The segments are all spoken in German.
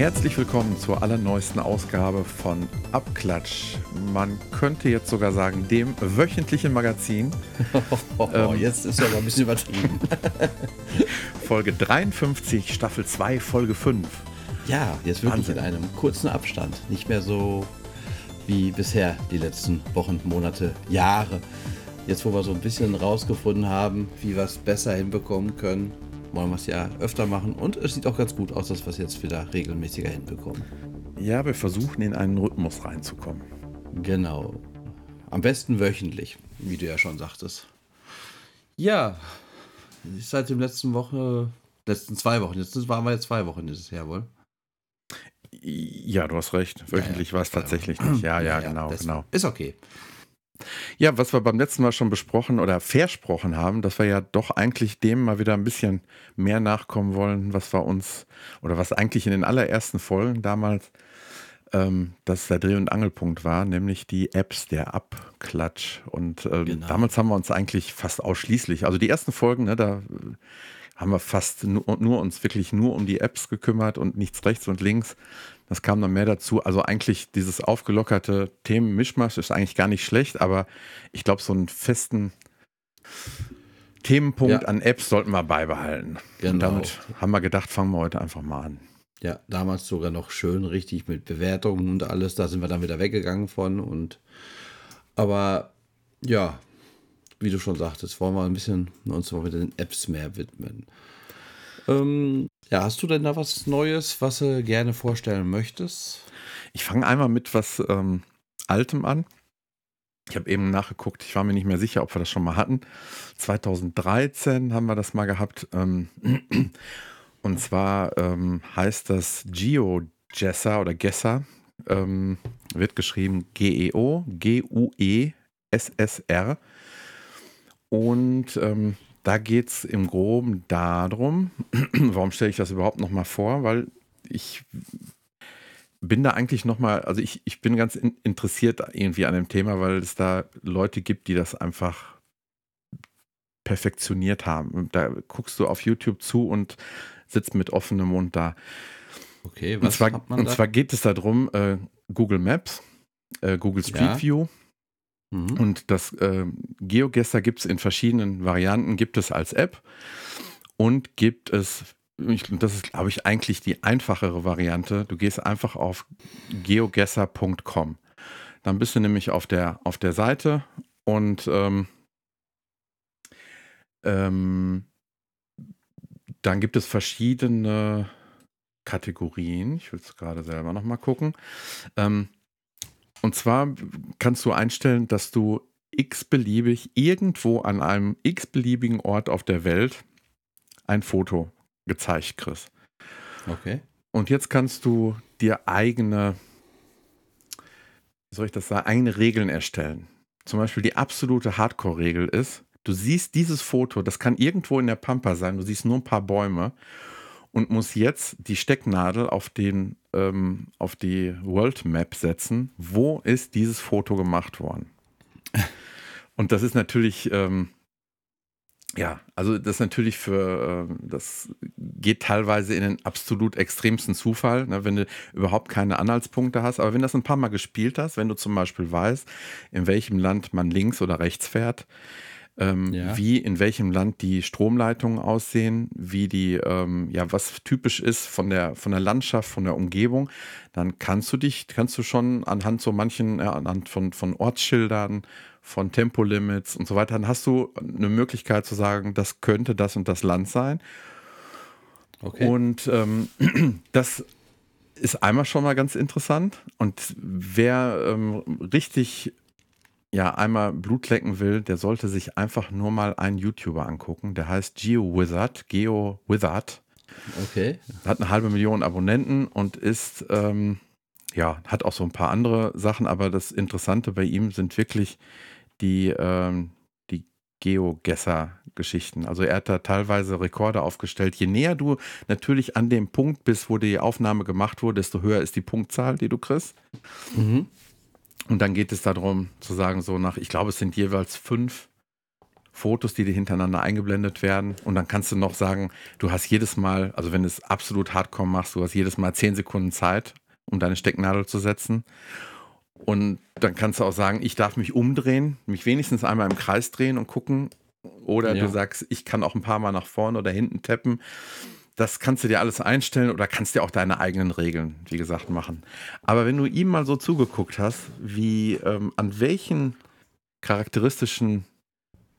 Herzlich willkommen zur allerneuesten Ausgabe von Abklatsch. Man könnte jetzt sogar sagen, dem wöchentlichen Magazin. Oh, ähm, jetzt ist aber ein bisschen übertrieben. Folge 53, Staffel 2, Folge 5. Ja, jetzt wirklich Wahnsinn. in einem kurzen Abstand. Nicht mehr so wie bisher die letzten Wochen, Monate, Jahre. Jetzt, wo wir so ein bisschen rausgefunden haben, wie wir es besser hinbekommen können, wollen wir es ja öfter machen. Und es sieht auch ganz gut aus, dass wir es jetzt wieder regelmäßiger hinbekommen. Ja, wir versuchen in einen Rhythmus reinzukommen. Genau. Am besten wöchentlich, wie du ja schon sagtest. Ja, seit dem letzten Woche, letzten zwei Wochen, jetzt waren wir jetzt zwei Wochen dieses Jahr wohl. Ja, du hast recht. Wöchentlich ja, ja. war es tatsächlich nicht. Ja, ja, ja genau, genau. Ist okay. Ja, was wir beim letzten Mal schon besprochen oder versprochen haben, dass wir ja doch eigentlich dem mal wieder ein bisschen mehr nachkommen wollen, was wir uns oder was eigentlich in den allerersten Folgen damals ähm, das der Dreh- und Angelpunkt war, nämlich die Apps, der Abklatsch. Und ähm, genau. damals haben wir uns eigentlich fast ausschließlich, also die ersten Folgen, ne, da haben wir fast nur, nur, uns wirklich nur um die Apps gekümmert und nichts rechts und links. Das kam dann mehr dazu. Also eigentlich dieses aufgelockerte Themenmischmasch ist eigentlich gar nicht schlecht, aber ich glaube, so einen festen Themenpunkt ja. an Apps sollten wir beibehalten. Genau. Und damit haben wir gedacht, fangen wir heute einfach mal an. Ja, damals sogar noch schön richtig mit Bewertungen und alles. Da sind wir dann wieder weggegangen von. Und aber ja, wie du schon sagtest, wollen wir ein bisschen uns mal mit den Apps mehr widmen. Ähm, ja, hast du denn da was Neues, was du gerne vorstellen möchtest? Ich fange einmal mit was ähm, Altem an. Ich habe eben nachgeguckt, ich war mir nicht mehr sicher, ob wir das schon mal hatten. 2013 haben wir das mal gehabt. Ähm, und zwar ähm, heißt das GeoGesser oder Gesser. Ähm, wird geschrieben G-E-O, G-U-E-S-S-R. Und ähm, da geht es im Groben darum, warum stelle ich das überhaupt nochmal vor? Weil ich bin da eigentlich nochmal, also ich, ich bin ganz in, interessiert irgendwie an dem Thema, weil es da Leute gibt, die das einfach perfektioniert haben. Da guckst du auf YouTube zu und sitzt mit offenem Mund da. Okay, was und zwar, hat man da? Und zwar geht es darum, äh, Google Maps, äh, Google Street ja. View Mhm. Und das äh, GeoGuessr gibt es in verschiedenen Varianten, gibt es als App und gibt es, ich, das ist glaube ich eigentlich die einfachere Variante, du gehst einfach auf geoguessr.com. Dann bist du nämlich auf der, auf der Seite und ähm, ähm, dann gibt es verschiedene Kategorien. Ich will es gerade selber nochmal gucken. Ähm, und zwar kannst du einstellen, dass du x-beliebig irgendwo an einem x-beliebigen Ort auf der Welt ein Foto gezeigt kriegst. Okay. Und jetzt kannst du dir eigene, wie soll ich das sagen, eigene Regeln erstellen. Zum Beispiel die absolute Hardcore-Regel ist, du siehst dieses Foto, das kann irgendwo in der Pampa sein, du siehst nur ein paar Bäume und muss jetzt die Stecknadel auf, den, ähm, auf die World Map setzen. Wo ist dieses Foto gemacht worden? Und das ist natürlich, ähm, ja, also das ist natürlich für, äh, das geht teilweise in den absolut extremsten Zufall, ne, wenn du überhaupt keine Anhaltspunkte hast. Aber wenn du das ein paar Mal gespielt hast, wenn du zum Beispiel weißt, in welchem Land man links oder rechts fährt, ähm, ja. wie in welchem Land die Stromleitungen aussehen, wie die, ähm, ja, was typisch ist von der, von der Landschaft, von der Umgebung, dann kannst du dich, kannst du schon anhand so manchen, ja, anhand von, von Ortsschildern, von Tempolimits und so weiter, dann hast du eine Möglichkeit zu sagen, das könnte das und das Land sein. Okay. Und ähm, das ist einmal schon mal ganz interessant. Und wer ähm, richtig ja einmal Blut lecken will, der sollte sich einfach nur mal einen YouTuber angucken. Der heißt GeoWizard, GeoWizard. Okay. Hat eine halbe Million Abonnenten und ist, ähm, ja, hat auch so ein paar andere Sachen, aber das Interessante bei ihm sind wirklich die, ähm, die Geogesser-Geschichten. Also er hat da teilweise Rekorde aufgestellt. Je näher du natürlich an dem Punkt bist, wo die Aufnahme gemacht wurde, desto höher ist die Punktzahl, die du kriegst. Mhm. Und dann geht es darum zu sagen, so nach, ich glaube, es sind jeweils fünf, Fotos, die dir hintereinander eingeblendet werden. Und dann kannst du noch sagen, du hast jedes Mal, also wenn du es absolut hardcore machst, du hast jedes Mal zehn Sekunden Zeit, um deine Stecknadel zu setzen. Und dann kannst du auch sagen, ich darf mich umdrehen, mich wenigstens einmal im Kreis drehen und gucken. Oder ja. du sagst, ich kann auch ein paar Mal nach vorne oder hinten tappen. Das kannst du dir alles einstellen oder kannst dir auch deine eigenen Regeln, wie gesagt, machen. Aber wenn du ihm mal so zugeguckt hast, wie ähm, an welchen charakteristischen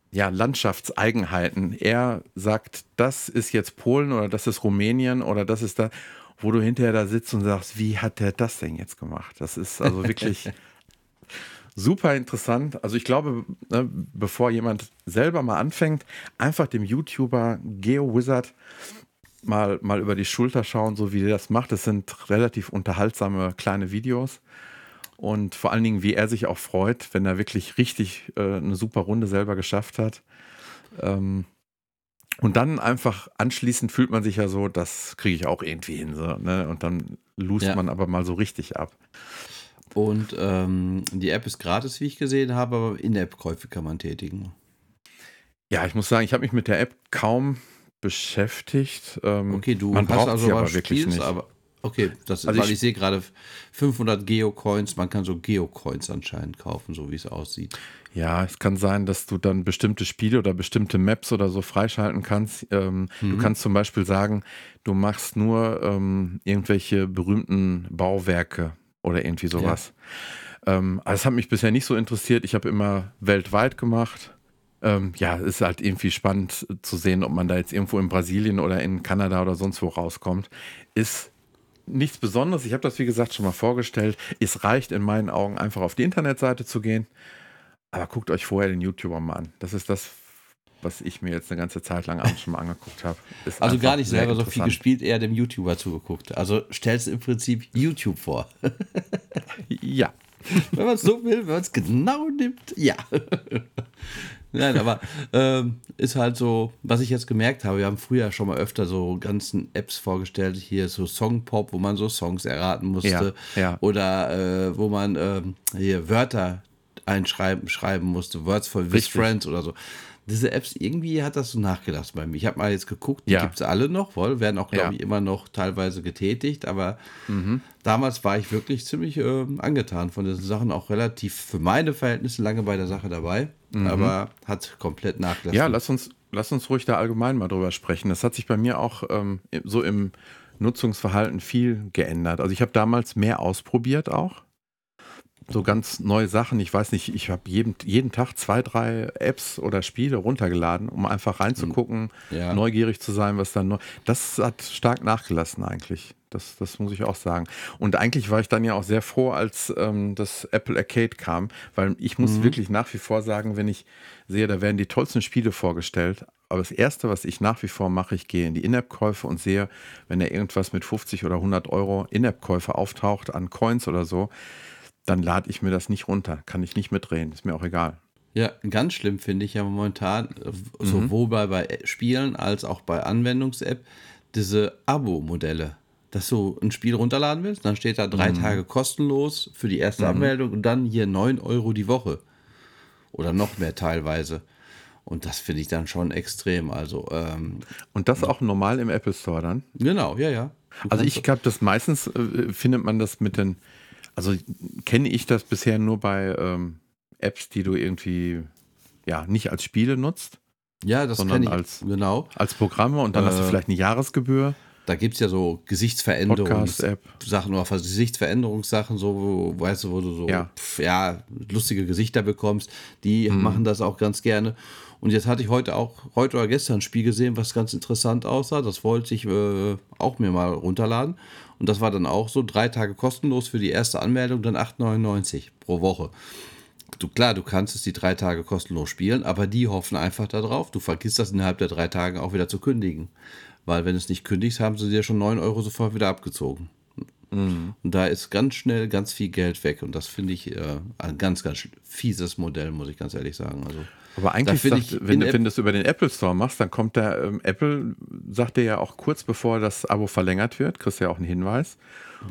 ja, Landschaftseigenheiten er sagt, das ist jetzt Polen oder das ist Rumänien oder das ist da wo du hinterher da sitzt und sagst, wie hat der das denn jetzt gemacht? Das ist also wirklich super interessant. Also ich glaube, ne, bevor jemand selber mal anfängt, einfach dem YouTuber GeoWizard mal, mal über die Schulter schauen, so wie der das macht. Das sind relativ unterhaltsame kleine Videos. Und vor allen Dingen, wie er sich auch freut, wenn er wirklich richtig äh, eine super Runde selber geschafft hat. Ähm, und dann einfach anschließend fühlt man sich ja so, das kriege ich auch irgendwie hin. So, ne? Und dann lust ja. man aber mal so richtig ab. Und ähm, die App ist gratis, wie ich gesehen habe, aber In-App-Käufe kann man tätigen. Ja, ich muss sagen, ich habe mich mit der App kaum beschäftigt. Ähm, okay, du man braucht also aber wirklich Spiels, nicht. Aber okay, das also weil ich, ich sehe gerade 500 Geocoins. Man kann so Geocoins anscheinend kaufen, so wie es aussieht. Ja, es kann sein, dass du dann bestimmte Spiele oder bestimmte Maps oder so freischalten kannst. Ähm, mhm. Du kannst zum Beispiel sagen, du machst nur ähm, irgendwelche berühmten Bauwerke oder irgendwie sowas. Ja. Ähm, also das hat mich bisher nicht so interessiert. Ich habe immer weltweit gemacht. Ähm, ja, ist halt irgendwie spannend zu sehen, ob man da jetzt irgendwo in Brasilien oder in Kanada oder sonst wo rauskommt. Ist nichts Besonderes. Ich habe das, wie gesagt, schon mal vorgestellt. Es reicht in meinen Augen einfach auf die Internetseite zu gehen aber guckt euch vorher den YouTuber mal an. Das ist das, was ich mir jetzt eine ganze Zeit lang abends schon mal angeguckt habe. also gar nicht selber so viel gespielt, eher dem YouTuber zugeguckt. Also stellst du im Prinzip YouTube vor. ja. Wenn man es so will, wenn man es genau nimmt, ja. Nein, aber ähm, ist halt so, was ich jetzt gemerkt habe, wir haben früher schon mal öfter so ganzen Apps vorgestellt, hier so Songpop, wo man so Songs erraten musste. Ja, ja. Oder äh, wo man ähm, hier Wörter einschreiben schreiben musste, Words for With Friends oder so. Diese Apps, irgendwie hat das so nachgelassen bei mir. Ich habe mal jetzt geguckt, die ja. gibt es alle noch, wohl, werden auch, glaube ich, immer noch teilweise getätigt, aber mhm. damals war ich wirklich ziemlich äh, angetan von diesen Sachen, auch relativ für meine Verhältnisse lange bei der Sache dabei, mhm. aber hat komplett nachgelassen. Ja, lass uns, lass uns ruhig da allgemein mal drüber sprechen. Das hat sich bei mir auch ähm, so im Nutzungsverhalten viel geändert. Also ich habe damals mehr ausprobiert auch so ganz neue Sachen. Ich weiß nicht, ich habe jeden, jeden Tag zwei, drei Apps oder Spiele runtergeladen, um einfach reinzugucken, ja. neugierig zu sein, was dann neu. Das hat stark nachgelassen eigentlich. Das, das muss ich auch sagen. Und eigentlich war ich dann ja auch sehr froh, als ähm, das Apple Arcade kam, weil ich muss mhm. wirklich nach wie vor sagen, wenn ich sehe, da werden die tollsten Spiele vorgestellt. Aber das Erste, was ich nach wie vor mache, ich gehe in die In-App-Käufe und sehe, wenn da irgendwas mit 50 oder 100 Euro In-App-Käufe auftaucht an Coins oder so, dann lade ich mir das nicht runter. Kann ich nicht mitdrehen, ist mir auch egal. Ja, ganz schlimm finde ich ja momentan, äh, mhm. sowohl bei Spielen als auch bei Anwendungs-App, diese Abo-Modelle. Dass du ein Spiel runterladen willst, dann steht da drei mhm. Tage kostenlos für die erste mhm. Anmeldung und dann hier 9 Euro die Woche. Oder noch mehr teilweise. Und das finde ich dann schon extrem. Also, ähm, und das auch normal im Apple Store dann? Genau, ja, ja. Du also ich glaube, das meistens äh, findet man das mit den also kenne ich das bisher nur bei ähm, Apps, die du irgendwie ja nicht als Spiele nutzt. Ja, das sondern ich, als, genau. als Programme und dann äh, hast du äh, vielleicht eine Jahresgebühr. Da gibt es ja so Gesichtsveränderungssachen oder Gesichtsveränderungssachen, so, wo, weißt du, wo du so ja. Pf, ja lustige Gesichter bekommst. Die mhm. machen das auch ganz gerne. Und jetzt hatte ich heute auch, heute oder gestern ein Spiel gesehen, was ganz interessant aussah. Das wollte ich äh, auch mir mal runterladen. Und das war dann auch so drei Tage kostenlos für die erste Anmeldung, dann 8,99 pro Woche. Du, klar, du kannst es die drei Tage kostenlos spielen, aber die hoffen einfach darauf, du vergisst das innerhalb der drei Tage auch wieder zu kündigen. Weil wenn du es nicht kündigst, haben sie dir schon 9 Euro sofort wieder abgezogen. Mhm. Und da ist ganz schnell ganz viel Geld weg. Und das finde ich äh, ein ganz, ganz fieses Modell, muss ich ganz ehrlich sagen. Also Aber eigentlich, finde sagt, ich wenn, wenn du es über den Apple Store machst, dann kommt der ähm, Apple, sagt dir ja auch kurz bevor das Abo verlängert wird, kriegst du ja auch einen Hinweis.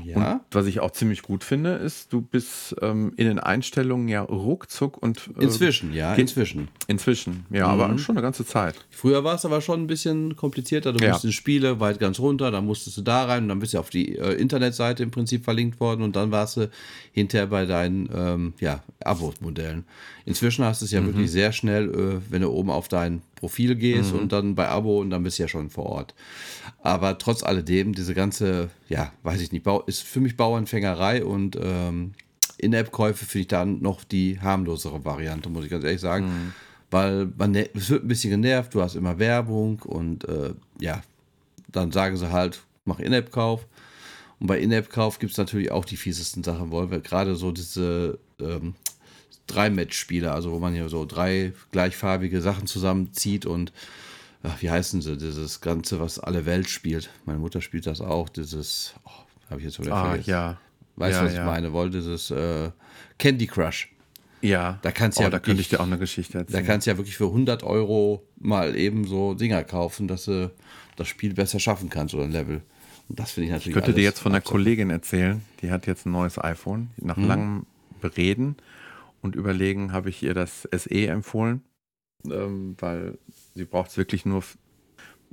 Ja. Und was ich auch ziemlich gut finde, ist, du bist ähm, in den Einstellungen ja ruckzuck und äh, Inzwischen, ja, inzwischen. Inzwischen, ja, aber schon eine ganze Zeit. Früher war es aber schon ein bisschen komplizierter. Du Ja. musstest Spiele weit ganz runter, dann musstest du da rein und dann bist du auf die äh, Internetseite im Prinzip verlinkt worden und dann warst du hinterher bei deinen ähm, ja, Abo-Modellen. Inzwischen hast du es ja wirklich sehr schnell, äh, wenn du oben auf dein Profil gehst und dann bei Abo und dann bist du ja schon vor Ort. Aber trotz alledem, diese ganze, ja, weiß ich nicht, ist für mich Bauernfängerei und ähm, In-App-Käufe finde ich dann noch die harmlosere Variante, muss ich ganz ehrlich sagen. Weil man, ne- es wird ein bisschen genervt, du hast immer Werbung und äh, ja, dann sagen sie halt, mach In-App-Kauf. Und bei In-App-Kauf gibt es natürlich auch die fiesesten Sachen, weil wir gerade so diese ähm, Drei-Match-Spiele, also wo man hier so drei gleichfarbige Sachen zusammenzieht und ach, wie heißen sie, dieses Ganze, was alle Welt spielt. Meine Mutter spielt das auch, dieses, oh, habe ich jetzt wieder Ah, vergessen. ja. Weißt du, ja, was ja. ich meine? Wollte dieses äh, Candy Crush. Ja. Da kannst du oh, ja da wirklich- könnte ich dir auch eine Geschichte Da erzählen. kannst du ja wirklich für 100 Euro mal eben so Dinger kaufen, dass du das Spiel besser schaffen kannst oder ein Level. Und das finde ich natürlich Ich könnte dir jetzt von einer. Kollegin erzählen, die hat jetzt ein neues iPhone. Nach Mhm. langem Bereden und Überlegen habe ich ihr das SE empfohlen, ähm, weil sie braucht es wirklich nur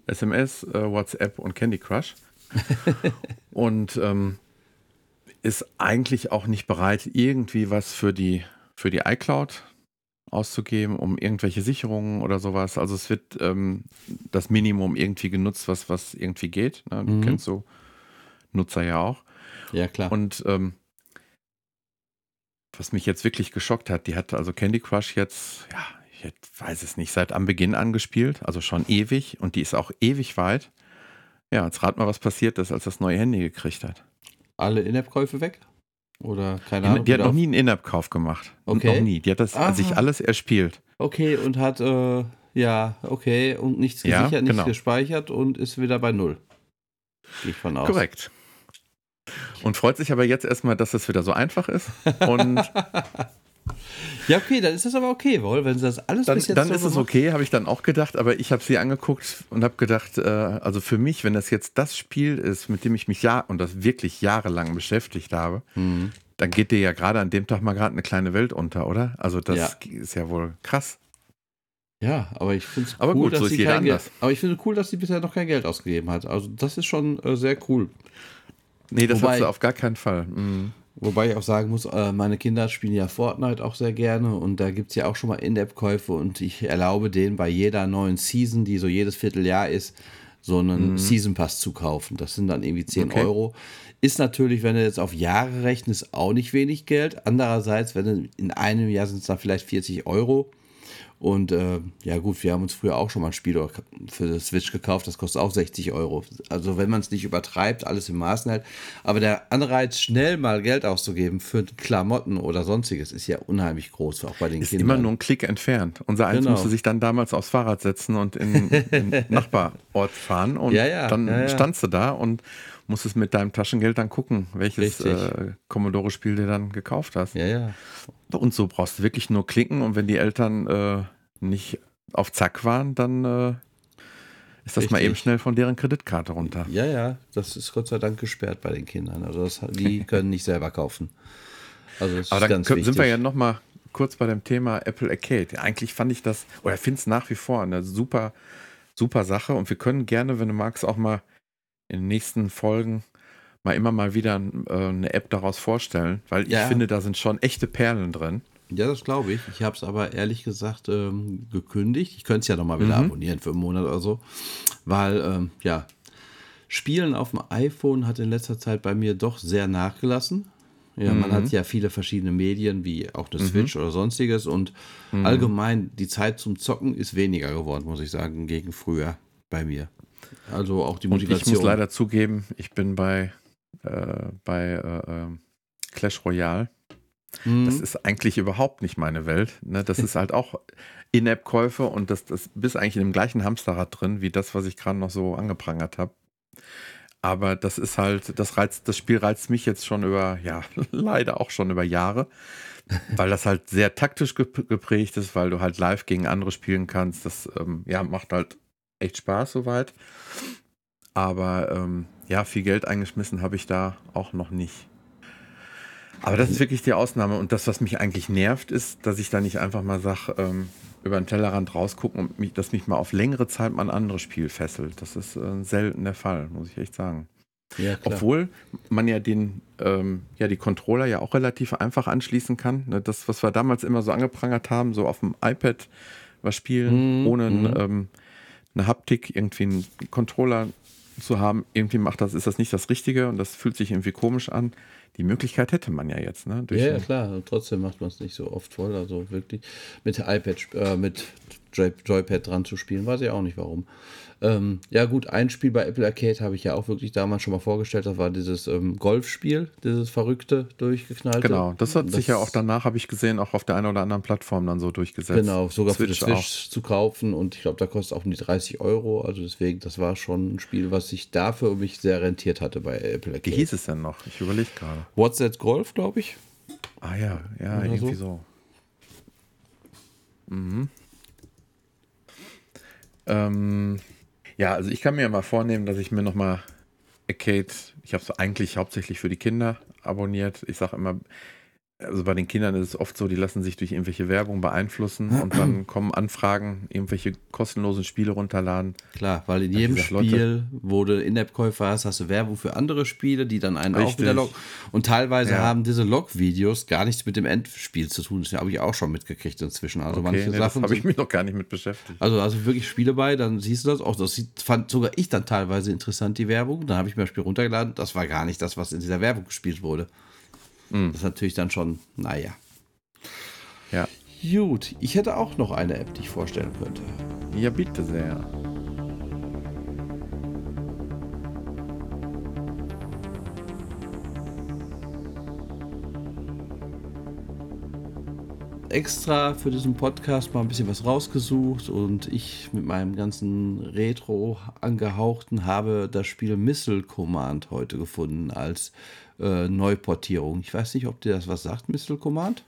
SMS, äh, WhatsApp und Candy Crush. und ähm, ist eigentlich auch nicht bereit, irgendwie was für die, für die iCloud auszugeben, um irgendwelche Sicherungen oder sowas. Also es wird ähm, das Minimum irgendwie genutzt, was, was irgendwie geht. Ne? Du Mhm. kennst so Nutzer ja auch. Ja, klar. Und ähm, was mich jetzt wirklich geschockt hat, die hat also Candy Crush jetzt, ja, ich jetzt weiß es nicht, seit am Beginn angespielt, also schon ewig und die ist auch ewig weit. Ja, jetzt rat mal, was passiert ist, als das neue Handy gekriegt hat. Alle In-App-Käufe weg? Oder keine Ahnung? Die, hat wieder noch auf- nie einen In-App-Kauf gemacht. Okay. Noch nie. Die hat das Aha. sich alles erspielt. Okay, und hat, äh, ja, okay, und nichts Ja, gesichert, nichts genau. gespeichert und ist wieder bei Null. Gehe ich von aus. Korrekt. Und freut sich aber jetzt erstmal, dass es wieder so einfach ist. Und Ja, okay, dann ist das aber okay, wohl, wenn sie das alles dann, bis jetzt dann so ist es okay, habe ich dann auch gedacht, aber ich habe sie angeguckt und habe gedacht, äh, also für mich, wenn das jetzt das Spiel ist, mit dem ich mich ja und das wirklich jahrelang beschäftigt habe, Mhm. dann geht dir ja gerade an dem Tag mal gerade eine kleine Welt unter, oder? Also das Ja. ist ja wohl krass. Ja, aber ich finde es cool, gut, dass so sie jeder kein Geld, anders. aber ich finde cool, dass sie bisher noch kein Geld ausgegeben hat. Also das ist schon äh, sehr cool. Nee, das Wobei- auf gar keinen Fall. Mhm. Wobei ich auch sagen muss, äh, meine Kinder spielen ja Fortnite auch sehr gerne und da gibt es ja auch schon mal In-App-Käufe und ich erlaube denen bei jeder neuen Season, die so jedes Vierteljahr ist, so einen Season Pass zu kaufen. Das sind dann irgendwie 10 Mhm. Okay. Euro. Ist natürlich, wenn du jetzt auf Jahre rechnest, auch nicht wenig Geld. Andererseits, wenn du in einem Jahr sind es dann vielleicht 40 Euro. Und äh, ja gut, wir haben uns früher auch schon mal ein Spiel für das Switch gekauft, das kostet auch 60 Euro. Also wenn man es nicht übertreibt, alles im Maßen hält. Aber der Anreiz, schnell mal Geld auszugeben für Klamotten oder sonstiges, ist ja unheimlich groß, auch bei den Ist Kindern. immer nur ein Klick entfernt. Unser Eins Genau. musste sich dann damals aufs Fahrrad setzen und in den Nachbarort fahren. Und Ja, ja, dann ja. standst du da und musstest mit deinem Taschengeld dann gucken, welches äh, Commodore-Spiel du dann gekauft hast. ja, ja. Und so brauchst du wirklich nur klicken und wenn die Eltern äh, nicht auf Zack waren, dann äh, ist das mal Richtig. eben schnell von deren Kreditkarte runter. Ja, ja, das ist Gott sei Dank gesperrt bei den Kindern. Also das, die können nicht selber kaufen. Also das Aber ist dann ganz können- sind wir ja noch mal kurz bei dem Thema Apple Arcade. Eigentlich fand ich das, oder finde es nach wie vor eine super, super Sache. Und wir können gerne, wenn du magst, auch mal in den nächsten Folgen mal immer mal wieder äh, eine App daraus vorstellen, weil ich Ja. finde, da sind schon echte Perlen drin. Ja, das glaube ich. Ich habe es aber ehrlich gesagt ähm, gekündigt. Ich könnte es ja nochmal wieder Mhm. abonnieren für einen Monat oder so. Weil, ähm, ja, Spielen auf dem iPhone hat in letzter Zeit bei mir doch sehr nachgelassen. Ja, man Mhm. hat ja viele verschiedene Medien, wie auch eine Switch oder sonstiges. Und Mhm. allgemein, die Zeit zum Zocken ist weniger geworden, muss ich sagen, gegen früher bei mir. Also auch die Und ich Motivation. muss leider zugeben, ich bin bei, äh, bei äh, ähm, Clash Royale. Mhm. Das ist eigentlich überhaupt nicht meine Welt. Ne? Das ist halt auch In-App-Käufe und das, das bist eigentlich in dem gleichen Hamsterrad drin, wie das, was ich gerade noch so angeprangert habe. Aber das ist halt, das reizt, das Spiel reizt mich jetzt schon über, ja, leider auch schon über Jahre. weil das halt sehr taktisch geprägt ist, weil du halt live gegen andere spielen kannst. Das ähm, ja, macht halt echt Spaß soweit. Aber ähm, ja, viel Geld eingeschmissen habe ich da auch noch nicht. Aber das ist wirklich die Ausnahme. Und das, was mich eigentlich nervt, ist, dass ich da nicht einfach mal sage, ähm, über den Tellerrand rausgucken und mich, dass mich mal auf längere Zeit mal ein anderes Spiel fesselt. Das ist äh, selten der Fall, muss ich echt sagen. Ja, Obwohl man ja den, ähm, ja, die Controller ja auch relativ einfach anschließen kann. Ne, das, was wir damals immer so angeprangert haben, so auf dem iPad was spielen, mhm. ohne mhm. Ähm, eine Haptik, irgendwie einen Controller zu haben, irgendwie macht das, ist das nicht das Richtige und das fühlt sich irgendwie komisch an. Die Möglichkeit hätte man ja jetzt, ne? ja, ja, klar. Und trotzdem macht man es nicht so oft voll. Also wirklich mit iPad, äh, mit Joypad dran zu spielen, weiß ich auch nicht warum. Ähm, ja, gut, ein Spiel bei Apple Arcade habe ich ja auch wirklich damals schon mal vorgestellt. Das war dieses ähm, Golfspiel, dieses verrückte, durchgeknallte. Genau, das hat das, sich ja auch danach, habe ich gesehen, auch auf der einen oder anderen Plattform dann so durchgesetzt. Genau, sogar Switch für die Switch auch. zu kaufen und ich glaube, da kostet auch um die 30 Euro. Also deswegen, das war schon ein Spiel, was sich dafür mich sehr rentiert hatte bei Apple Arcade. Wie hieß es denn noch? Ich überlege gerade. What's That Golf, glaube ich. Ah ja, ja, oder irgendwie so. so. Mhm. Ähm, ja, also ich kann mir mal vornehmen, dass ich mir nochmal Arcade, ich habe es eigentlich hauptsächlich für die Kinder abonniert. Ich sage immer, also bei den Kindern ist es oft so, die lassen sich durch irgendwelche Werbung beeinflussen und dann kommen Anfragen, irgendwelche kostenlosen Spiele runterladen. Klar, weil in jedem Spiel, wo du In-App-Käufer hast, hast du Werbung für andere Spiele, die dann einen richtig. auch wieder locken. Und teilweise ja. haben diese Log-Videos gar nichts mit dem Endspiel zu tun. Das habe ich auch schon mitgekriegt inzwischen. Also okay, manche nee, Sachen. habe ich mich noch gar nicht mit beschäftigt. Also, also wirklich Spiele bei, dann siehst du das auch. Das fand sogar ich dann teilweise interessant, die Werbung. Dann habe ich mir das Spiel runtergeladen. Das war gar nicht das, was in dieser Werbung gespielt wurde. Mhm. Das ist natürlich dann schon, naja. Ja. Gut, ich hätte auch noch eine App, die ich vorstellen könnte. Ja, bitte sehr. extra für diesen Podcast mal ein bisschen was rausgesucht und ich mit meinem ganzen Retro angehauchten habe das Spiel Missile Command heute gefunden als äh, Neuportierung. Ich weiß nicht, ob dir das was sagt, Missile Command.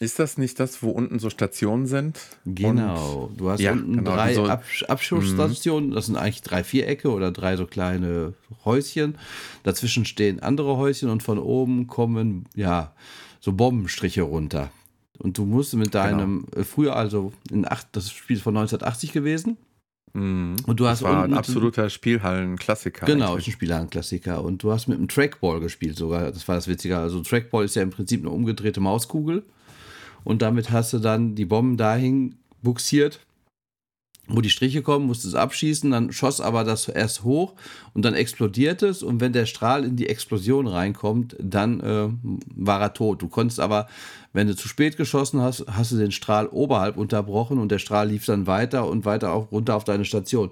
Ist das nicht das, wo unten so Stationen sind? Genau. Du hast ja, unten genau, drei so Absch Abschussstationen. Das sind eigentlich drei Vierecke oder drei so kleine Häuschen. Dazwischen stehen andere Häuschen und von oben kommen ja so Bombenstriche runter. Und du musst mit genau. deinem, genau. früher also in acht, das Spiel ist von 1980 gewesen. Mhm. Und du hast das war ein absoluter Spielhallen-Klassiker. Genau, ist ein Spielhallen-Klassiker. Und du hast mit einem Trackball gespielt sogar. Das war das Witzige. Also Trackball ist ja im Prinzip eine umgedrehte Mauskugel. Und damit hast du dann die Bomben dahin buxiert, wo die Striche kommen, musste es abschießen, dann schoss aber das erst hoch und dann explodiert es und wenn der Strahl in die Explosion reinkommt, dann äh, war er tot. Du konntest aber, wenn du zu spät geschossen hast, hast du den Strahl oberhalb unterbrochen und der Strahl lief dann weiter und weiter auch runter auf deine Station.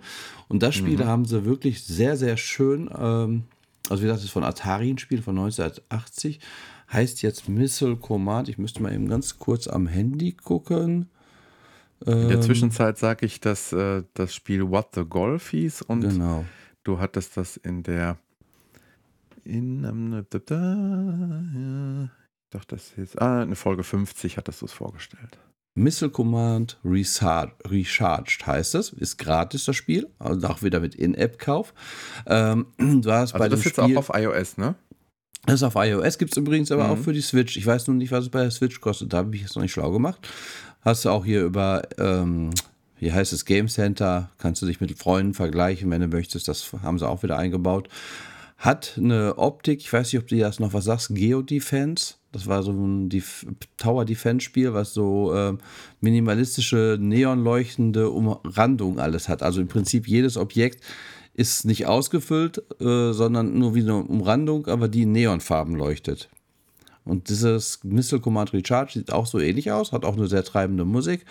Und das Spiel mhm. haben sie wirklich sehr, sehr schön, ähm, also wie gesagt, das ist von Atari ein Spiel von 1980, heißt jetzt Missile Command. Ich müsste mal eben ganz kurz am Handy gucken. In der ähm, Zwischenzeit sage ich, dass äh, das Spiel What the Golf hieß und genau. du hattest das in der in ähm, da, da, ja, doch das ist ah, eine Folge 50 hattest du es vorgestellt. Missile Command Recharged heißt es. Ist gratis das Spiel, also auch wieder mit In-App-Kauf. Ähm, du hast also bei das ist jetzt auch auf iOS, ne? Das ist auf iOS, gibt es übrigens aber mhm. auch für die Switch. Ich weiß nun nicht, was es bei der Switch kostet. Da habe ich es noch nicht schlau gemacht. Hast du auch hier über, ähm, wie heißt es, Game Center, kannst du dich mit Freunden vergleichen, wenn du möchtest. Das haben sie auch wieder eingebaut. Hat eine Optik, ich weiß nicht, ob du das noch was sagst, Geo-Defense. Das war so ein Def Tower Defense Spiel, was so äh, minimalistische, neonleuchtende Umrandung alles hat. Also im Prinzip jedes Objekt ist nicht ausgefüllt, äh, sondern nur wie eine Umrandung, aber die in Neonfarben leuchtet. Und dieses Missile Command Recharge sieht auch so ähnlich aus, hat auch eine sehr treibende Musik.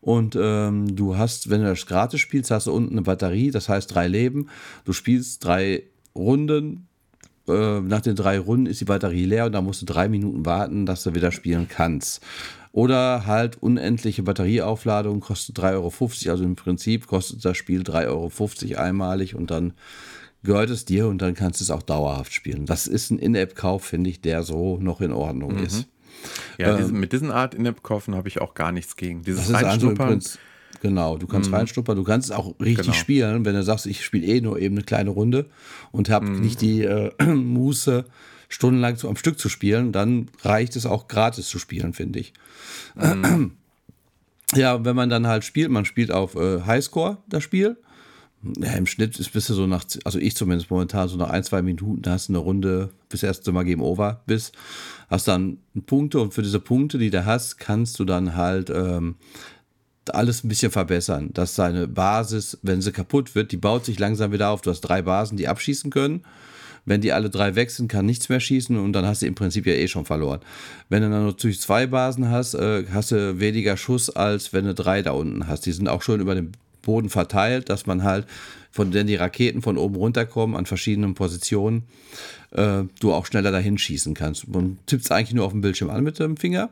Und ähm, du hast, wenn du das gratis spielst, hast du unten eine Batterie, das heißt drei Leben. Du spielst drei Runden. Äh, nach den drei Runden ist die Batterie leer und da musst du drei Minuten warten, dass du wieder spielen kannst. Oder halt unendliche Batterieaufladung kostet 3,50 Euro. Also im Prinzip kostet das Spiel 3,50 Euro einmalig und dann gehört es dir und dann kannst du es auch dauerhaft spielen. Das ist ein In-App-Kauf, finde ich, der so noch in Ordnung mhm. ist. Ja, diese, mit diesen Art In-App-Kaufen habe ich auch gar nichts gegen. Dieses Das ist also im Prinzip, genau, du kannst reinschnuppern, du kannst es auch richtig Genau. spielen, wenn du sagst, ich spiele eh nur eben eine kleine Runde und habe nicht die äh, Muße, stundenlang zu, am Stück zu spielen, dann reicht es auch gratis zu spielen, finde ich. Ja, wenn man dann halt spielt, man spielt auf äh, Highscore das Spiel. Ja, im Schnitt ist bist du so nach, also ich zumindest momentan so nach ein, zwei Minuten, hast du eine Runde, bis erst mal Game Over bist, hast dann Punkte und für diese Punkte, die du hast, kannst du dann halt ähm, alles ein bisschen verbessern. Dass deine Basis, wenn sie kaputt wird, die baut sich langsam wieder auf. Du hast drei Basen, die abschießen können. Wenn die alle drei weg sind, kann nichts mehr schießen und dann hast du im Prinzip ja eh schon verloren. Wenn du dann natürlich zwei Basen hast, äh, hast du weniger Schuss, als wenn du drei da unten hast. Die sind auch schon über den Boden verteilt, dass man halt, von denen die Raketen von oben runterkommen an verschiedenen Positionen, äh, du auch schneller dahin schießen kannst. Man tippt es eigentlich nur auf dem Bildschirm an mit dem Finger.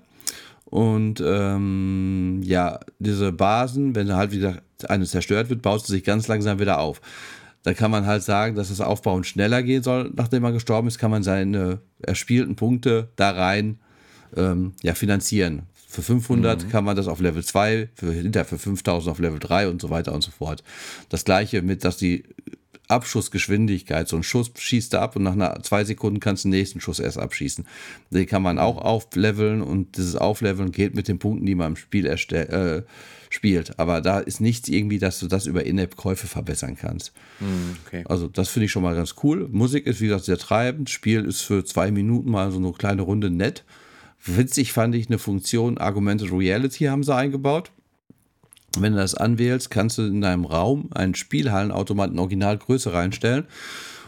Und ähm, ja, diese Basen, wenn halt wieder eine zerstört wird, baut sie sich ganz langsam wieder auf. Da kann man halt sagen, dass das Aufbauen schneller gehen soll, nachdem man gestorben ist, kann man seine erspielten Punkte da rein ähm, ja, finanzieren. Für 500 kann man das auf Level 2, für, hinter für 5000 auf Level 3 und so weiter und so fort. Das gleiche mit, dass die Abschussgeschwindigkeit, so ein Schuss schießt er ab und nach einer, zwei Sekunden kannst du den nächsten Schuss erst abschießen. Den kann man auch aufleveln und dieses Aufleveln geht mit den Punkten, die man im Spiel äh, spielt. Aber da ist nichts irgendwie, dass du das über In-App-Käufe verbessern kannst. Hm, okay. Also das finde ich schon mal ganz cool. Musik ist, wie gesagt, sehr treibend. Spiel ist für zwei Minuten mal so eine kleine Runde nett. Witzig fand ich eine Funktion, Augmented Reality haben sie eingebaut. Wenn du das anwählst, kannst du in deinem Raum einen Spielhallenautomaten Originalgröße reinstellen.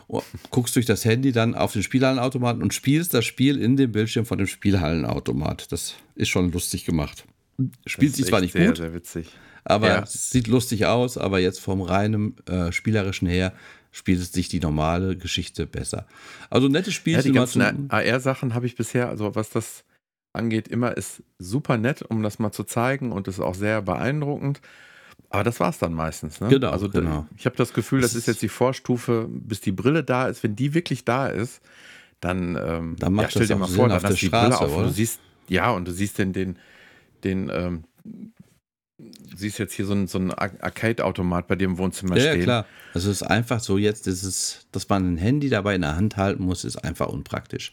Oh, Guckst durch das Handy dann auf den Spielhallenautomaten und spielst das Spiel in dem Bildschirm von dem Spielhallenautomat. Das ist schon lustig gemacht. Spielt sich zwar nicht sehr, gut, Sehr witzig. aber Ja. es sieht lustig aus, aber jetzt vom reinen äh, spielerischen her spielt es sich die normale Geschichte besser. Also nettes Spiel. Ja, die ganzen AR-Sachen habe ich bisher, also was das angeht, immer ist super nett, um das mal zu zeigen und ist auch sehr beeindruckend. Aber das war es dann meistens. Ne? Genau, Also genau. ich habe das Gefühl, das ist jetzt die Vorstufe, bis die Brille da ist. Wenn die wirklich da ist, dann, ähm, Dann macht ja, stell dir mal Sinn vor, dann hast du die Straße, Brille auf und du siehst, ja, und du siehst den, den, den, ähm, siehst jetzt hier so ein, so ein Ar- Arcade-Automat bei dir im Wohnzimmer Ja, ja, stehen. klar. Also es ist einfach so jetzt, ist es, dass man ein Handy dabei in der Hand halten muss, ist einfach unpraktisch.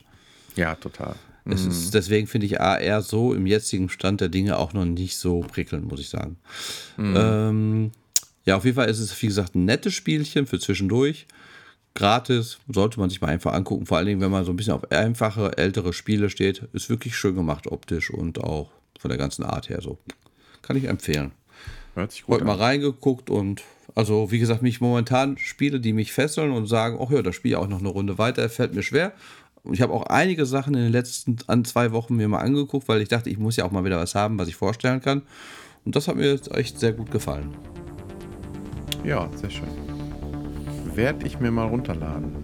Ja, total. Es Mhm. ist, deswegen finde ich AR so im jetzigen Stand der Dinge auch noch nicht so prickelnd, muss ich sagen. Mhm. Ähm, ja, auf jeden Fall ist es, wie gesagt, ein nettes Spielchen für zwischendurch. Gratis, sollte man sich mal einfach angucken. Vor allen Dingen, wenn man so ein bisschen auf einfache, ältere Spiele steht. Ist wirklich schön gemacht optisch und auch von der ganzen Art her so. Kann ich empfehlen. Hört sich gut Heute an. mal reingeguckt und also wie gesagt, mich momentan Spiele, die mich fesseln und sagen, ach ja, das Spiel auch noch eine Runde weiter, fällt mir schwer. Ich habe auch einige Sachen in den letzten an zwei Wochen mir mal angeguckt, weil ich dachte, ich muss ja auch mal wieder was haben, was ich vorstellen kann. Und das hat mir jetzt echt sehr gut gefallen. Ja, sehr schön. Werde ich mir mal runterladen.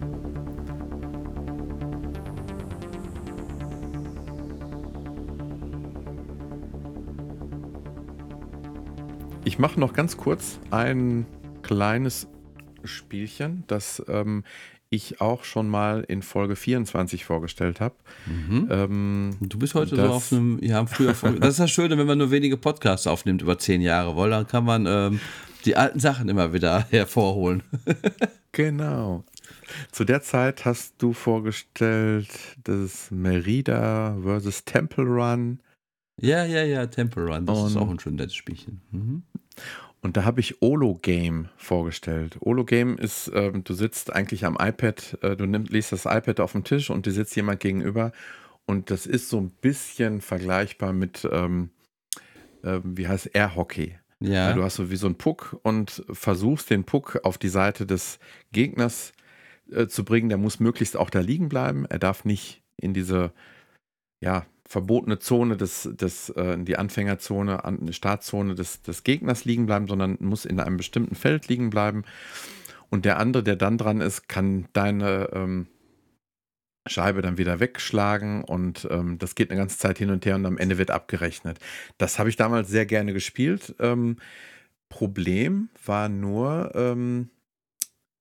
Ich mache noch ganz kurz ein kleines Spielchen, das ähm, ich auch schon mal in Folge 24 vorgestellt habe. Ähm, Du bist heute so auf einem, ja, früher, das ist das Schöne, wenn man nur wenige Podcasts aufnimmt über zehn Jahre, weil dann kann man ähm, die alten Sachen immer wieder hervorholen. Genau. Zu der Zeit hast du vorgestellt das Merida vs. Temple Run. Ja, ja, ja, Temple Run, das ist Und- auch ein schön nettes Spielchen. Mhm. Und da habe ich Olo Game vorgestellt. Olo Game ist, ähm, du sitzt eigentlich am iPad, äh, du nimmst, legst das iPad auf den Tisch und dir sitzt jemand gegenüber. Und das ist so ein bisschen vergleichbar mit, ähm, äh, wie heißt Air Hockey. Ja, Ja, du hast so wie so einen Puck und versuchst den Puck auf die Seite des Gegners äh, zu bringen. Der muss möglichst auch da liegen bleiben. Er darf nicht in diese ja, verbotene Zone des, des äh, die Anfängerzone, an, Startzone des, des Gegners liegen bleiben, sondern muss in einem bestimmten Feld liegen bleiben. Und der andere, der dann dran ist, kann deine ähm, Scheibe dann wieder wegschlagen und ähm, das geht eine ganze Zeit hin und her und am Ende wird abgerechnet. Das habe ich damals sehr gerne gespielt. Ähm, Problem war nur, ähm,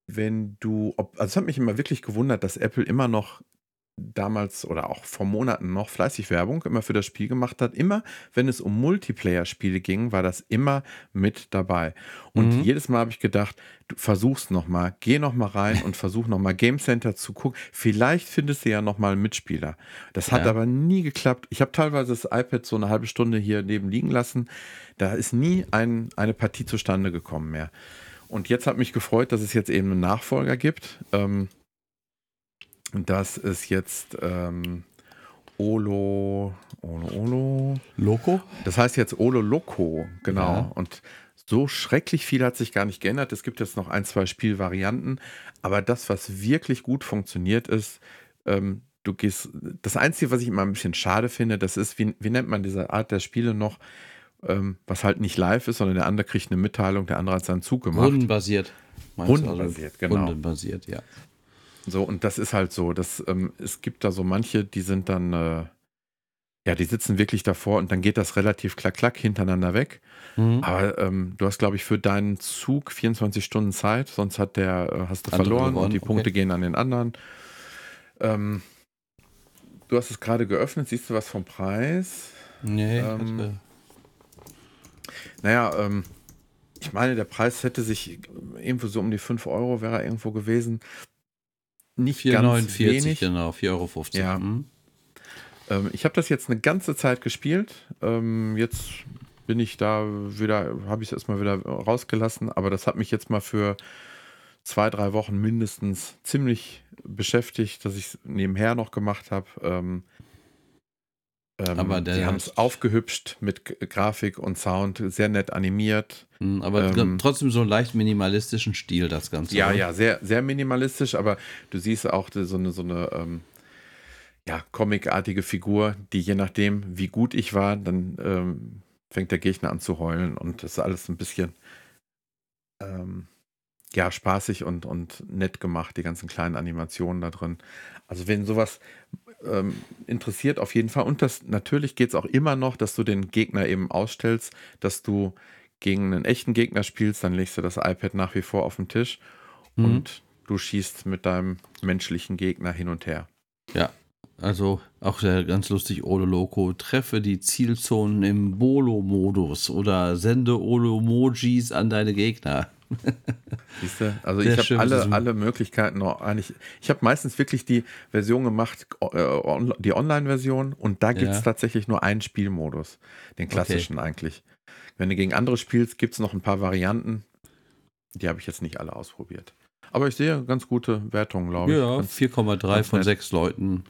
wenn du, ob, also es hat mich immer wirklich gewundert, dass Apple immer noch damals oder auch vor Monaten noch fleißig Werbung immer für das Spiel gemacht hat. Immer, wenn es um Multiplayer-Spiele ging, war das immer mit dabei. Und Mhm. jedes Mal habe ich gedacht, du versuchst noch mal, geh noch mal rein und versuch noch mal Game Center zu gucken. Vielleicht findest du ja noch mal einen Mitspieler. Das hat Ja. aber nie geklappt. Ich habe teilweise das iPad so eine halbe Stunde hier neben liegen lassen. Da ist nie ein, eine Partie zustande gekommen mehr. Und jetzt hat mich gefreut, dass es jetzt eben einen Nachfolger gibt. Ähm, das ist jetzt ähm, Olo, Olo, Olo. Loco? Das heißt jetzt Olo Loco, genau. Ja. Und so schrecklich viel hat sich gar nicht geändert. Es gibt jetzt noch ein, zwei Spielvarianten. Aber das, was wirklich gut funktioniert, ist, ähm, du gehst. Das Einzige, was ich immer ein bisschen schade finde, das ist, wie, wie nennt man diese Art der Spiele noch, ähm, was halt nicht live ist, sondern der andere kriegt eine Mitteilung, der andere hat seinen Zug gemacht. Rundenbasiert. du? Rundenbasiert, genau. Rundenbasiert, ja. So, und das ist halt so, dass ähm, es gibt da so manche, die sind dann, äh, ja, die sitzen wirklich davor und dann geht das relativ klack, klack hintereinander weg. Mhm. Aber ähm, du hast, glaube ich, für deinen Zug 24 Stunden Zeit, sonst hat der, äh, hast du Andere verloren gewonnen, und die okay. Punkte gehen an den anderen. Ähm, du hast es gerade geöffnet, siehst du was vom Preis? Nee, Ähm, hatte- Naja, ähm, ich meine, der Preis hätte sich irgendwo so um die 5 Euro wäre er irgendwo gewesen. Nicht ganz 4,49, wenig. genau, 4,50 Euro. Ja. Mhm. Ähm, ich habe das jetzt eine ganze Zeit gespielt. Ähm, jetzt bin ich da wieder, habe ich es erstmal wieder rausgelassen, aber das hat mich jetzt mal für zwei, drei Wochen mindestens ziemlich beschäftigt, dass ich es nebenher noch gemacht habe. Ähm, ähm, Aber der- die haben es aufgehübscht mit Grafik und Sound, sehr nett animiert. Mhm, Aber Ähm, trotzdem so einen leicht minimalistischen Stil, das Ganze. Ja, oder? ja, sehr, sehr minimalistisch, aber du siehst auch so eine, so eine ähm, ja, comicartige Figur, die je nachdem, wie gut ich war, dann ähm, fängt der Gegner an zu heulen und das ist alles ein bisschen ähm, ja, spaßig und, und nett gemacht, die ganzen kleinen Animationen da drin. Also wenn sowas ähm, interessiert, auf jeden Fall. Und das natürlich geht es auch immer noch, dass du den Gegner eben ausstellst, dass du gegen einen echten Gegner spielst, dann legst du das iPad nach wie vor auf den Tisch Mhm. und du schießt mit deinem menschlichen Gegner hin und her. Ja, also auch sehr ganz lustig, Olo Loco. Treffe die Zielzonen im Bolo-Modus oder sende Olo-Mojis an deine Gegner. Siehst du? Also Sehr ich habe alle, alle Möglichkeiten noch eigentlich. Ich habe meistens wirklich die Version gemacht, äh, die Online-Version, und da gibt es Ja. tatsächlich nur einen Spielmodus. Den klassischen eigentlich. Wenn du gegen andere spielst, gibt es noch ein paar Varianten. Die habe ich jetzt nicht alle ausprobiert. Aber ich sehe ganz gute Wertungen, glaube ich. Ja, Ganz- 4,3 ganz von nett. 6 Leuten.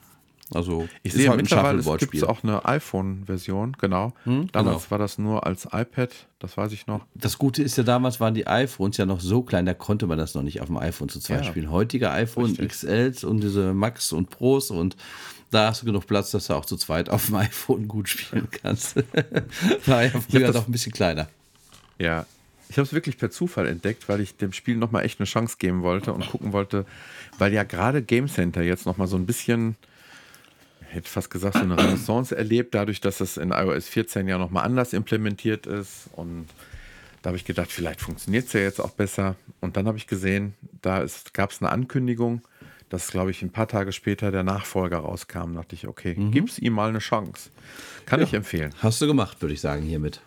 Also Ich sehe halt mittlerweile, es gibt auch eine iPhone-Version, genau. Hm, Damals genau. war das nur als iPad, das weiß ich noch. Das Gute ist ja, damals waren die iPhones ja noch so klein, da konnte man das noch nicht auf dem iPhone zu zweit Ja. spielen. Heutige iPhone Richtig. XLs und diese Max und Pros und da hast du genug Platz, dass du auch zu zweit auf dem iPhone gut spielen kannst. war ja früher noch ein bisschen kleiner. Ja, ich habe es wirklich per Zufall entdeckt, weil ich dem Spiel nochmal echt eine Chance geben wollte und gucken wollte, weil ja gerade Game Center jetzt nochmal so ein bisschen, hätte fast gesagt, so eine Renaissance erlebt, dadurch, dass es in iOS 14 ja nochmal anders implementiert ist. Und da habe ich gedacht, vielleicht funktioniert es ja jetzt auch besser. Und dann habe ich gesehen, da gab es eine Ankündigung, dass, glaube ich, ein paar Tage später der Nachfolger rauskam. Da dachte ich, okay, gib's ihm mal eine Chance. Kann ich empfehlen. Hast du gemacht, würde ich sagen, hiermit.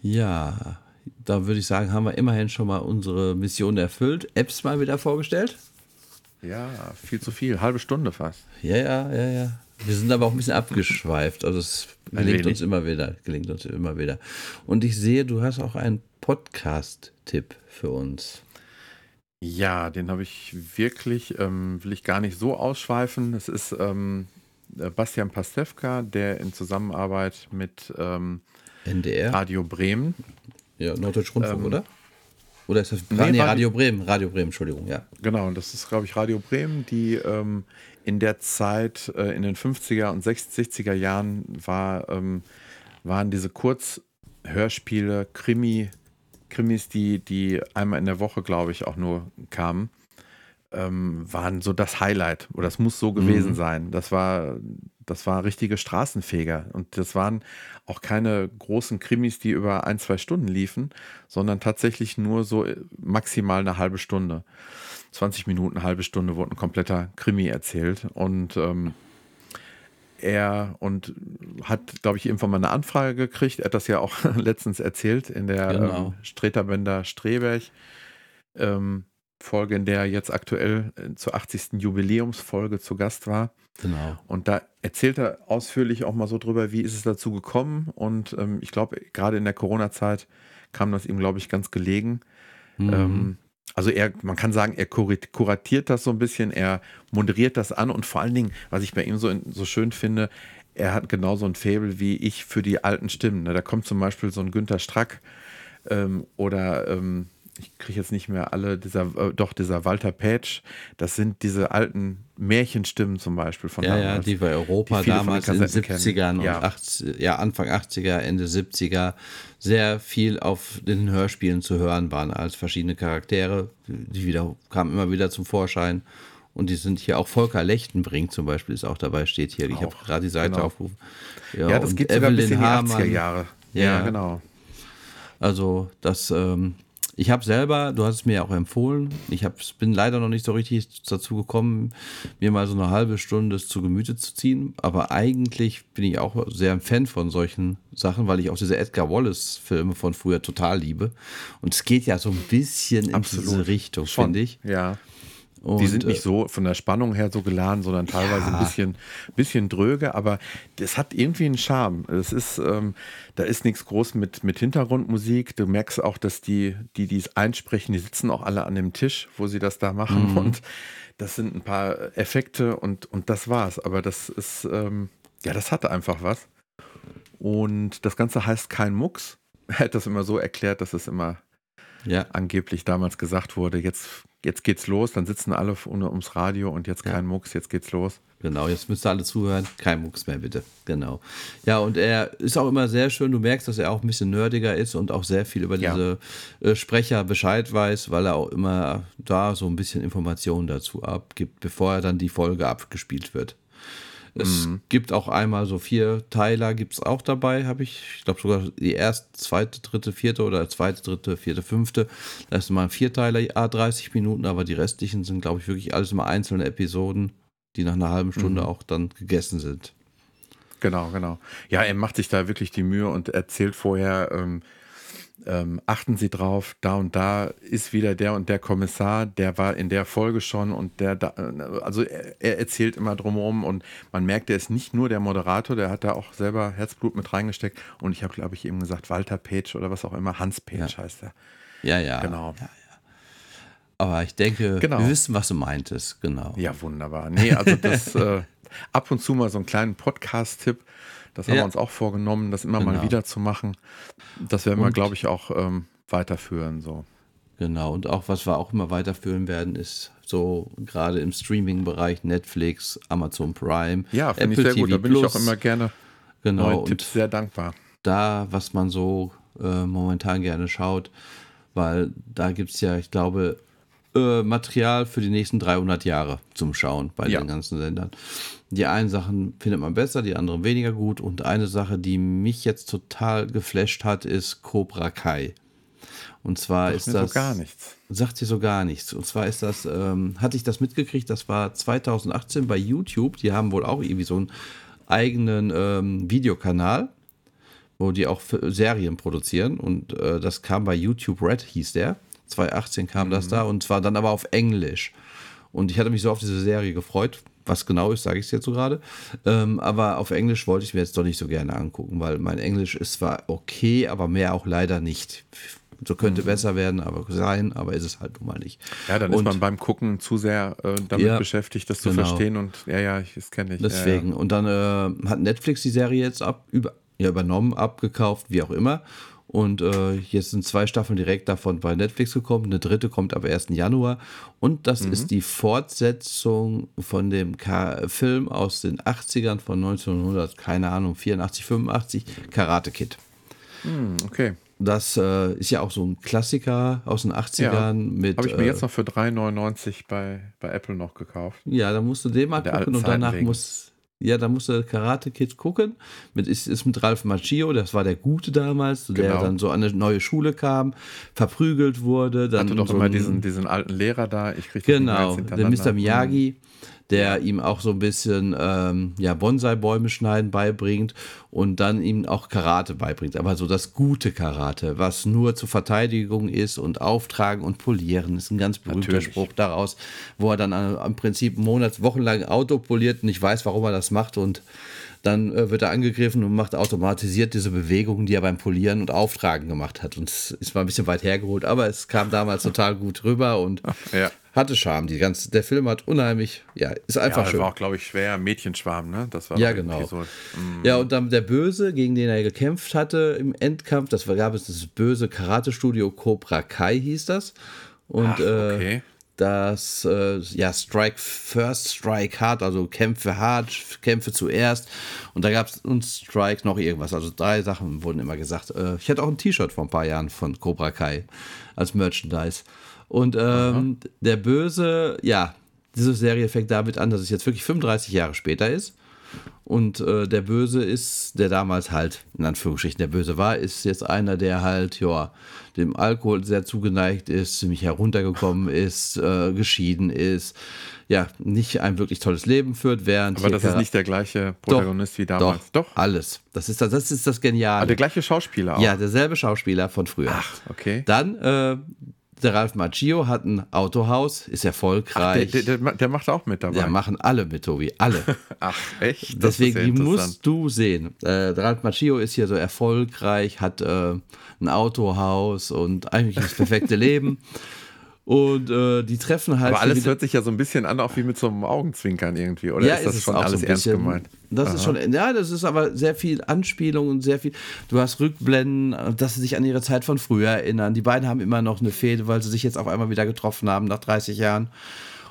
Ja, da würde ich sagen, haben wir immerhin schon mal unsere Mission erfüllt. Apps mal wieder vorgestellt. Ja, viel zu viel. Halbe Stunde fast. Ja, ja, ja, ja. Wir sind aber auch ein bisschen abgeschweift. Also es gelingt uns immer wieder. Gelingt uns immer wieder. Und ich sehe, du hast auch einen Podcast-Tipp für uns. Ja, den habe ich wirklich, ähm, will ich gar nicht so ausschweifen. Es ist ähm, äh, Bastian Pastewka, der in Zusammenarbeit mit ähm, NDR? Radio Bremen, Ja, Norddeutsche Rundfunk, Ähm, oder? Oder ist das nee, nee, Radio- Radio Bremen? Radio Bremen, Entschuldigung, ja. genau, und das ist, glaube ich, Radio Bremen, die ähm, in der Zeit, äh, in den 50er und 60er Jahren, war, ähm, waren diese Kurzhörspiele, Krimi, Krimis, die, die einmal in der Woche, glaube ich, auch nur kamen. ähm, waren so das Highlight oder das muss so gewesen Mhm. sein. Das war, das war richtige Straßenfeger und das waren auch keine großen Krimis, die über ein, zwei Stunden liefen, sondern tatsächlich nur so äh, maximal eine halbe Stunde. 20 Minuten, eine halbe Stunde wurde ein kompletter Krimi erzählt. Und ähm, er und hat, glaube ich, irgendwann mal eine Anfrage gekriegt. Er hat das ja auch letztens erzählt in der Genau. ähm, Streterbender Streberg. Ähm, Folge, in der er jetzt aktuell äh, zur 80. Jubiläumsfolge zu Gast war. Genau. Und da erzählt er ausführlich auch mal so drüber, wie ist es dazu gekommen. Und ähm, ich glaube, gerade in der Corona-Zeit kam das ihm, glaube ich, ganz gelegen. Mhm. Ähm, also er, man kann sagen, er kurat- kuratiert das so ein bisschen, er moderiert das an und vor allen Dingen, was ich bei ihm so, so schön finde, er hat genauso ein Faible wie ich für die alten Stimmen. Ne? Da kommt zum Beispiel so ein Günter Strack ähm, oder ähm, ich kriege jetzt nicht mehr alle, dieser, äh, doch dieser Walter Petsch, das sind diese alten Märchenstimmen zum Beispiel von Ja, ja, damals. die bei Europa die den damals in den Kassetten kennen. 70ern und Ja. 80, ja, Anfang 80er, Ende 70er sehr viel auf den Hörspielen zu hören waren als verschiedene Charaktere. Die wieder, kamen immer wieder zum Vorschein. Und die sind hier auch Volker Lechtenbrink zum Beispiel ist auch dabei, steht hier. Ich habe gerade die Seite genau. aufgerufen. Ja, das und geht sogar bis in die Hamann. 80er Jahre. Ja. Ja, genau. Also das, ähm, ich habe selber, du hast es mir ja auch empfohlen, ich hab, bin leider noch nicht so richtig dazu gekommen, mir mal so eine halbe Stunde zu Gemüte zu ziehen, aber eigentlich bin ich auch sehr ein Fan von solchen Sachen, weil ich auch diese Edgar Wallace-Filme von früher total liebe. Und es geht ja so ein bisschen in Absolut. diese Richtung, finde ich. Ja. Und, Die sind äh, nicht so von der Spannung her so geladen, sondern teilweise Ja. ein bisschen, bisschen dröge, aber das hat irgendwie einen Charme. Es ist, ähm, da ist nichts groß mit, mit Hintergrundmusik. Du merkst auch, dass die, die dies einsprechen, die sitzen auch alle an dem Tisch, wo sie das da machen. Mhm. Und das sind ein paar Effekte und, und das war's. Aber das ist, ähm, ja, das hatte einfach was. Und das Ganze heißt kein Mucks. Er hat das immer so erklärt, dass es immer Ja, angeblich damals gesagt wurde, jetzt, jetzt geht's los, dann sitzen alle um, ums Radio und jetzt kein Mucks, jetzt geht's los. Genau, jetzt müsst ihr alle zuhören. Kein Mucks mehr, bitte. Genau. Ja, und er ist auch immer sehr schön. Du merkst, dass er auch ein bisschen nerdiger ist und auch sehr viel über Ja. diese äh, Sprecher Bescheid weiß, weil er auch immer da so ein bisschen Informationen dazu abgibt, bevor er dann die Folge abgespielt wird. Es gibt auch einmal so vier Teiler, gibt es auch dabei, habe ich. Ich glaube sogar die erste, zweite, dritte, vierte oder zweite, dritte, vierte, fünfte. Da ist mal ein Vierteiler, A30 Minuten, aber die restlichen sind, glaube ich, wirklich alles mal einzelne Episoden, die nach einer halben Stunde auch dann gegessen sind. Genau, genau. Ja, er macht sich da wirklich die Mühe und erzählt vorher, ähm, ähm, achten Sie drauf, da und da ist wieder der und der Kommissar, der war in der Folge schon und der da, äh, also er, er erzählt immer drumherum und man merkt, er ist nicht nur der Moderator, der hat da auch selber Herzblut mit reingesteckt und ich habe, glaube ich, eben gesagt, Walter Page oder was auch immer, Hans Page heißt er. Ja, ja. Genau. Ja, ja. Aber ich denke, Genau. wir wissen, was du meintest. Genau. Ja, wunderbar. Nee, also das äh, ab und zu mal so einen kleinen Podcast-Tipp. Das haben Ja. wir uns auch vorgenommen, das immer mal Genau. wieder zu machen. Das werden wir, glaube ich, auch ähm, weiterführen. So. Genau, und auch was wir auch immer weiterführen werden, ist so gerade im Streaming-Bereich Netflix, Amazon Prime, Ja, finde ich sehr gut. Da bin ich auch immer gerne genau, neuen und Tipps sehr dankbar. da, was man so äh, momentan gerne schaut, weil da gibt es ja, ich glaube, äh, Material für die nächsten 300 Jahre zum Schauen bei Ja. den ganzen Sendern. Die einen Sachen findet man besser, die anderen weniger gut. Und eine Sache, die mich jetzt total geflasht hat, ist Cobra Kai. Und zwar Sagt ist mir das. so gar nichts. Sagt dir so gar nichts. Und zwar ist das, ähm, hatte ich das mitgekriegt, das war 2018 bei YouTube. Die haben wohl auch irgendwie so einen eigenen ähm, Videokanal, wo die auch Serien produzieren. Und äh, das kam bei YouTube Red, hieß der. 2018 kam das da und zwar dann aber auf Englisch. Und ich hatte mich so auf diese Serie gefreut. Was genau ist, sage ich es jetzt so gerade. Ähm, aber auf Englisch wollte ich mir jetzt doch nicht so gerne angucken, weil mein Englisch ist zwar okay, aber mehr auch leider nicht. So könnte besser werden, aber sein, aber ist es halt nun mal nicht. Ja, dann Und ist man beim Gucken zu sehr äh, damit Ja, beschäftigt, das zu genau. verstehen. Und ja, ja, ich, das kenne ich. Deswegen. Ja, Und dann äh, hat Netflix die Serie jetzt ab, über, ja, übernommen, abgekauft, wie auch immer. Und äh, jetzt sind zwei Staffeln direkt davon bei Netflix gekommen. Eine dritte kommt ab 1. Januar. Und das ist die Fortsetzung von dem Ka Film aus den 80ern von 1900, keine Ahnung, 84, 85, Karate Kid. ja. Hm, okay. Das äh, ist ja auch so ein Klassiker aus den 80ern Ja. mit. Habe ich mir äh, jetzt noch für 3,99 bei, bei Apple noch gekauft. Ja, dann musst du den mal gucken und danach muss, Ja, da musste Karate Kid gucken. Mit, ist, ist mit Ralph Macchio, das war der Gute damals, der Genau. dann so an eine neue Schule kam, verprügelt wurde. Dann Hatte doch so immer diesen, diesen alten Lehrer da. Ich krieg Genau, hintereinander. Mr. Miyagi, der ihm auch so ein bisschen ähm, ja, Bonsai-Bäume schneiden beibringt und dann ihm auch Karate beibringt. Aber so das gute Karate, was nur zur Verteidigung ist und auftragen und polieren, ist ein ganz berühmter Natürlich. Spruch daraus, wo er dann äh, im Prinzip Monats, wochenlang Auto poliert und nicht weiß, warum er das macht und dann äh, wird er angegriffen und macht automatisiert diese Bewegungen, die er beim Polieren und Auftragen gemacht hat. Und es ist mal ein bisschen weit hergeholt, aber es kam damals total gut rüber und Ja. Hatte Charme. Die ganze, der Film hat unheimlich, ja, ist Ja, einfach das schön. war auch, glaube ich, schwer. Mädchenschwarm, ne? Das war Ja, genau. So, mm, Ja, und dann der Böse, gegen den er gekämpft hatte im Endkampf, das war, gab es das böse Karate-Studio Cobra Kai hieß das. Und Ach, äh, okay. das, äh, ja, Strike First, Strike Hard, also Kämpfe hart, Kämpfe zuerst. Und da gab es und Strike noch irgendwas. Also drei Sachen wurden immer gesagt. Äh, ich hatte auch ein T-Shirt vor ein paar Jahren von Cobra Kai als Merchandise. Und ähm, der Böse, ja, diese Serie fängt damit an, dass es jetzt wirklich 35 Jahre später ist. Und äh, der Böse ist, der damals halt, in Anführungsstrichen, der Böse war, ist jetzt einer, der halt, ja, dem Alkohol sehr zugeneigt ist, ziemlich heruntergekommen ist, äh, geschieden ist, ja, nicht ein wirklich tolles Leben führt, während. Aber das ist nicht der gleiche Protagonist wie damals. Doch, alles. Das ist das, das, ist das Geniale. Ah, der gleiche Schauspieler auch. ja, derselbe Schauspieler von früher. Ach, okay. Dann, äh, der Ralph Macchio hat ein Autohaus, ist erfolgreich. der, der, der macht auch mit dabei. ja, machen alle mit, Tobi, alle. Ach, echt? Das Deswegen, ja die musst du sehen. Äh, der Ralph Macchio ist hier so erfolgreich, hat äh, ein Autohaus und eigentlich das perfekte Leben. Und äh, die treffen halt. Aber alles hört sich ja so ein bisschen an, auch wie mit so einem Augenzwinkern irgendwie. Oder ja, ist das es schon auch alles so ein ernst bisschen, gemeint? Das ist schon, ja, das ist aber sehr viel Anspielung und sehr viel. Du hast Rückblenden, dass sie sich an ihre Zeit von früher erinnern. Die beiden haben immer noch eine Fehde, weil sie sich jetzt auf einmal wieder getroffen haben nach 30 Jahren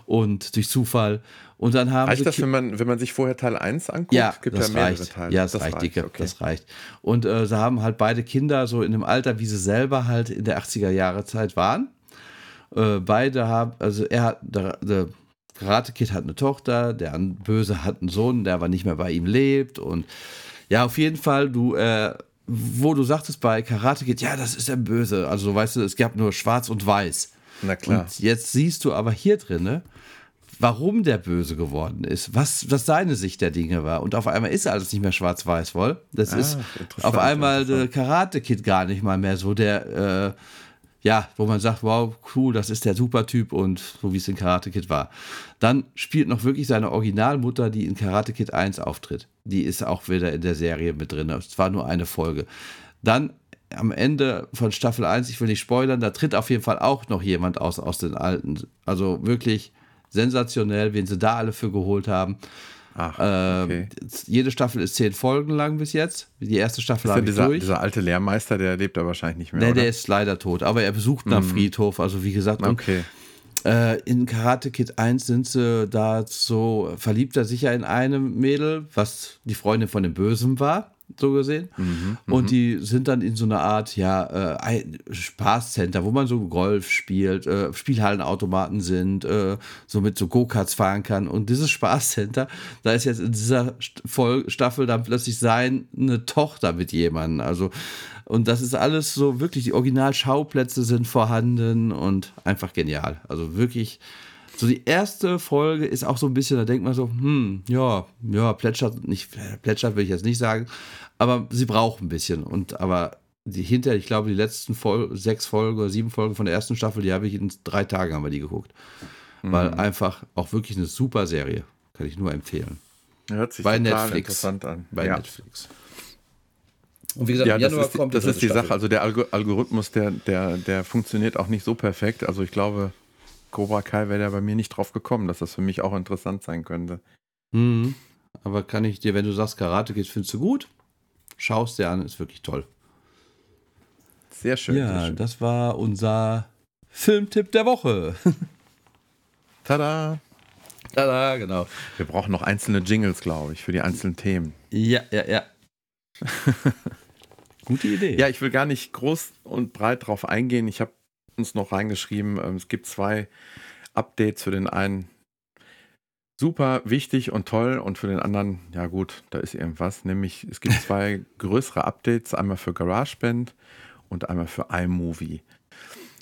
und durch Zufall. Und dann haben Reicht sie das, wenn man, wenn man sich vorher Teil 1 anguckt? ja, gibt das ja mehrere reicht. Teile. Ja, das, reicht, dicke. okay. Das reicht. Und äh, sie haben halt beide Kinder so in dem Alter, wie sie selber halt in der 80er Jahre Zeit waren. Äh, beide haben, also er hat, der, der Karate Kid hat eine Tochter, der Böse hat einen Sohn, der aber nicht mehr bei ihm lebt. Und ja, auf jeden Fall, du, äh, wo du sagtest bei Karate Kid, ja, das ist der Böse. Also, weißt du, es gab nur schwarz und weiß. Na klar. Und jetzt siehst du aber hier drin, warum der böse geworden ist, was, was seine Sicht der Dinge war. Und auf einmal ist alles nicht mehr schwarz-weiß, wohl. Das Ah, ist auf einmal der interessant. Karate-Kid gar nicht mal mehr so der, äh, ja, wo man sagt, wow, cool, das ist der Supertyp und so wie es in Karate Kid war. Dann spielt noch wirklich seine Originalmutter, die in Karate Kid 1 auftritt. Die ist auch wieder in der Serie mit drin. Es war nur eine Folge. Dann am Ende von Staffel 1, ich will nicht spoilern, da tritt auf jeden Fall auch noch jemand aus, aus den alten. Also wirklich sensationell, wen sie da alle für geholt haben. Ach, Ähm, okay. Jede Staffel ist zehn Folgen lang bis jetzt. Die erste Staffel Ist habe ich dieser, durch. dieser alte Lehrmeister, der lebt da wahrscheinlich nicht mehr. Nee, oder? der ist leider tot, aber er besucht einen Friedhof, also wie gesagt. Und, okay. äh, in Karate Kid 1 sind sie da so, verliebt er sich ja in eine Mädel, was die Freundin von dem Bösen war, so gesehen. und die sind dann in so einer Art, ja, äh, Spaßcenter, wo man so Golf spielt, äh, Spielhallenautomaten sind, äh, so mit so Go-Karts fahren kann. Und dieses Spaßcenter, da ist jetzt in dieser Staffel dann plötzlich seine Tochter mit jemandem. Also, und das ist alles so wirklich, die Originalschauplätze sind vorhanden und einfach genial. Also wirklich, so die erste Folge ist auch so ein bisschen, da denkt man so, hm, ja, ja, plätschert, nicht, plätschert will ich jetzt nicht sagen, aber sie braucht ein bisschen. Und aber die hinter, ich glaube, die letzten Fol sechs Folgen oder sieben Folgen von der ersten Staffel, die habe ich in drei Tagen haben wir die geguckt. Weil einfach auch wirklich eine super Serie. Kann ich nur empfehlen. Hört sich Bei total Netflix. interessant an. Bei ja. Netflix. Und wie gesagt, Ja, im das Januar ist die, kommt das ist die dritte Sache. Also der Algo Algorithmus, der, der, der funktioniert auch nicht so perfekt. Also ich glaube, Cobra Kai wäre da bei mir nicht drauf gekommen, dass das für mich auch interessant sein könnte. Mhm. Aber kann ich dir, wenn du sagst, Karate Kid findest du gut, schaust dir an, ist wirklich toll. Sehr schön. sehr Ja, schön. das war unser Filmtipp der Woche. Tada! Tada, genau. Wir brauchen noch einzelne Jingles, glaube ich, für die einzelnen Themen. Ja, ja, ja. Gute Idee. Ja, ich will gar nicht groß und breit drauf eingehen. Ich habe uns noch reingeschrieben, ähm, es gibt zwei Updates für den einen super wichtig und toll und für den anderen, ja gut, da ist irgendwas. Nämlich, es gibt zwei größere Updates, einmal für GarageBand und einmal für iMovie.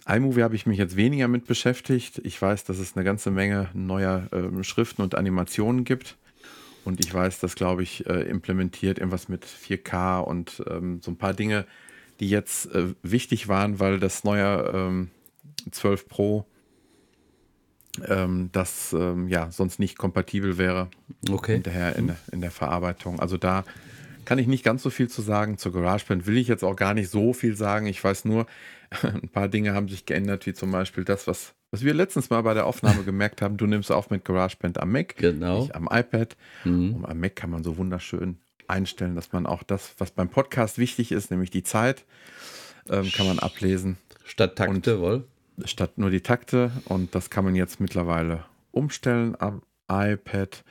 iMovie habe ich mich jetzt weniger mit beschäftigt. Ich weiß, dass es eine ganze Menge neuer äh, Schriften und Animationen gibt. Und ich weiß, dass, glaube ich, äh, implementiert irgendwas mit 4K und ähm, so ein paar Dinge, die jetzt äh, wichtig waren, weil das neue ähm, 12 Pro ähm, das ähm, ja sonst nicht kompatibel wäre Okay. hinterher in, der- in der Verarbeitung. Also da kann ich nicht ganz so viel zu sagen. Zur GarageBand will ich jetzt auch gar nicht so viel sagen. Ich weiß nur, ein paar Dinge haben sich geändert, wie zum Beispiel das, was, was wir letztens mal bei der Aufnahme gemerkt haben. Du nimmst auf mit GarageBand am Mac, Genau. am iPad. Mhm. Und am Mac kann man so wunderschön einstellen, dass man auch das, was beim Podcast wichtig ist, nämlich die Zeit, ähm, kann man ablesen Statt Takte, wohl. statt nur die Takte. Und das kann man jetzt mittlerweile umstellen am iPad.